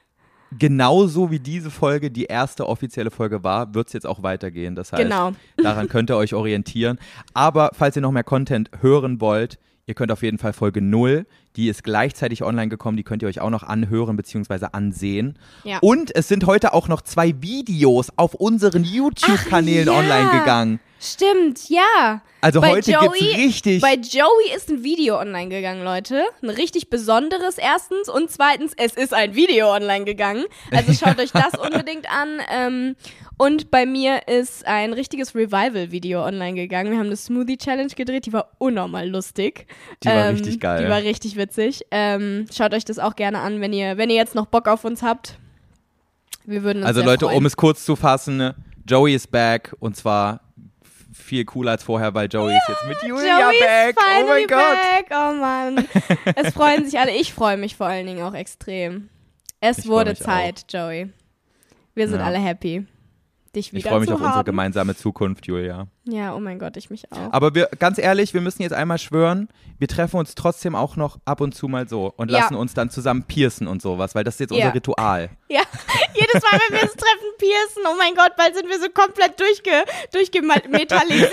E: Genauso wie diese Folge die erste offizielle Folge war, wird's jetzt auch weitergehen. Das heißt,
D: Genau.
E: daran könnt ihr euch orientieren. Aber falls ihr noch mehr Content hören wollt, ihr könnt auf jeden Fall Folge 0, die ist gleichzeitig online gekommen, die könnt ihr euch auch noch anhören bzw. ansehen.
D: Ja.
E: Und es sind heute auch noch zwei Videos auf unseren YouTube-Kanälen
D: ja.
E: online gegangen.
D: Stimmt, ja.
E: Also
D: Bei
E: heute
D: Joey-
E: gibt's richtig.
D: Bei Joey ist ein Video online gegangen, Leute. Ein richtig besonderes erstens und zweitens, es ist ein Video online gegangen. Also schaut euch das unbedingt an. Ähm, und bei mir ist ein richtiges Revival-Video online gegangen. Wir haben eine Smoothie Challenge gedreht, die war unnormal lustig.
E: Die war
D: Ähm,
E: richtig geil.
D: Die war richtig witzig. Ähm, schaut euch das auch gerne an, wenn ihr, wenn ihr jetzt noch Bock auf uns habt. Wir würden uns
E: Also Leute,
D: freuen.
E: um es kurz zu fassen, Joey ist back und zwar viel cooler als vorher, weil Joey ist jetzt mit Julia
D: Joey
E: back. Oh mein Gott.
D: back. Oh Mann. es freuen sich alle. Ich freue mich vor allen Dingen auch extrem. Es
E: Ich
D: wurde Zeit, Joey. Wir sind
E: Ja.
D: alle happy, dich wieder
E: Ich freue mich auf
D: haben.
E: unsere gemeinsame Zukunft, Julia.
D: Ja, oh mein Gott, ich mich auch.
E: Aber wir, ganz ehrlich, wir müssen jetzt einmal schwören, wir treffen uns trotzdem auch noch ab und zu mal so und
D: Ja.
E: lassen uns dann zusammen piercen und sowas, weil das ist jetzt
D: Ja.
E: unser Ritual.
D: Ja, jedes Mal, wenn wir uns treffen, piercen. Oh mein Gott, bald sind wir so komplett durchge durchgemetallisiert.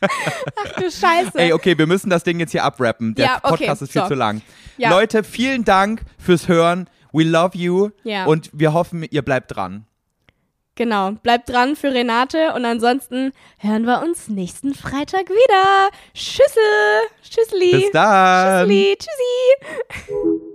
D: Ach du Scheiße.
E: Ey, okay, wir müssen das Ding jetzt hier abrappen. Der
D: Ja, okay,
E: Podcast ist viel
D: so.
E: zu lang.
D: Ja.
E: Leute, vielen Dank fürs Hören. We love you.
D: Ja.
E: Und wir hoffen, ihr bleibt dran.
D: Genau, bleibt dran für Renate und ansonsten hören wir uns nächsten Freitag wieder. Tschüssel. Tschüssli.
E: Bis dann.
D: Tschüssli. Tschüssi.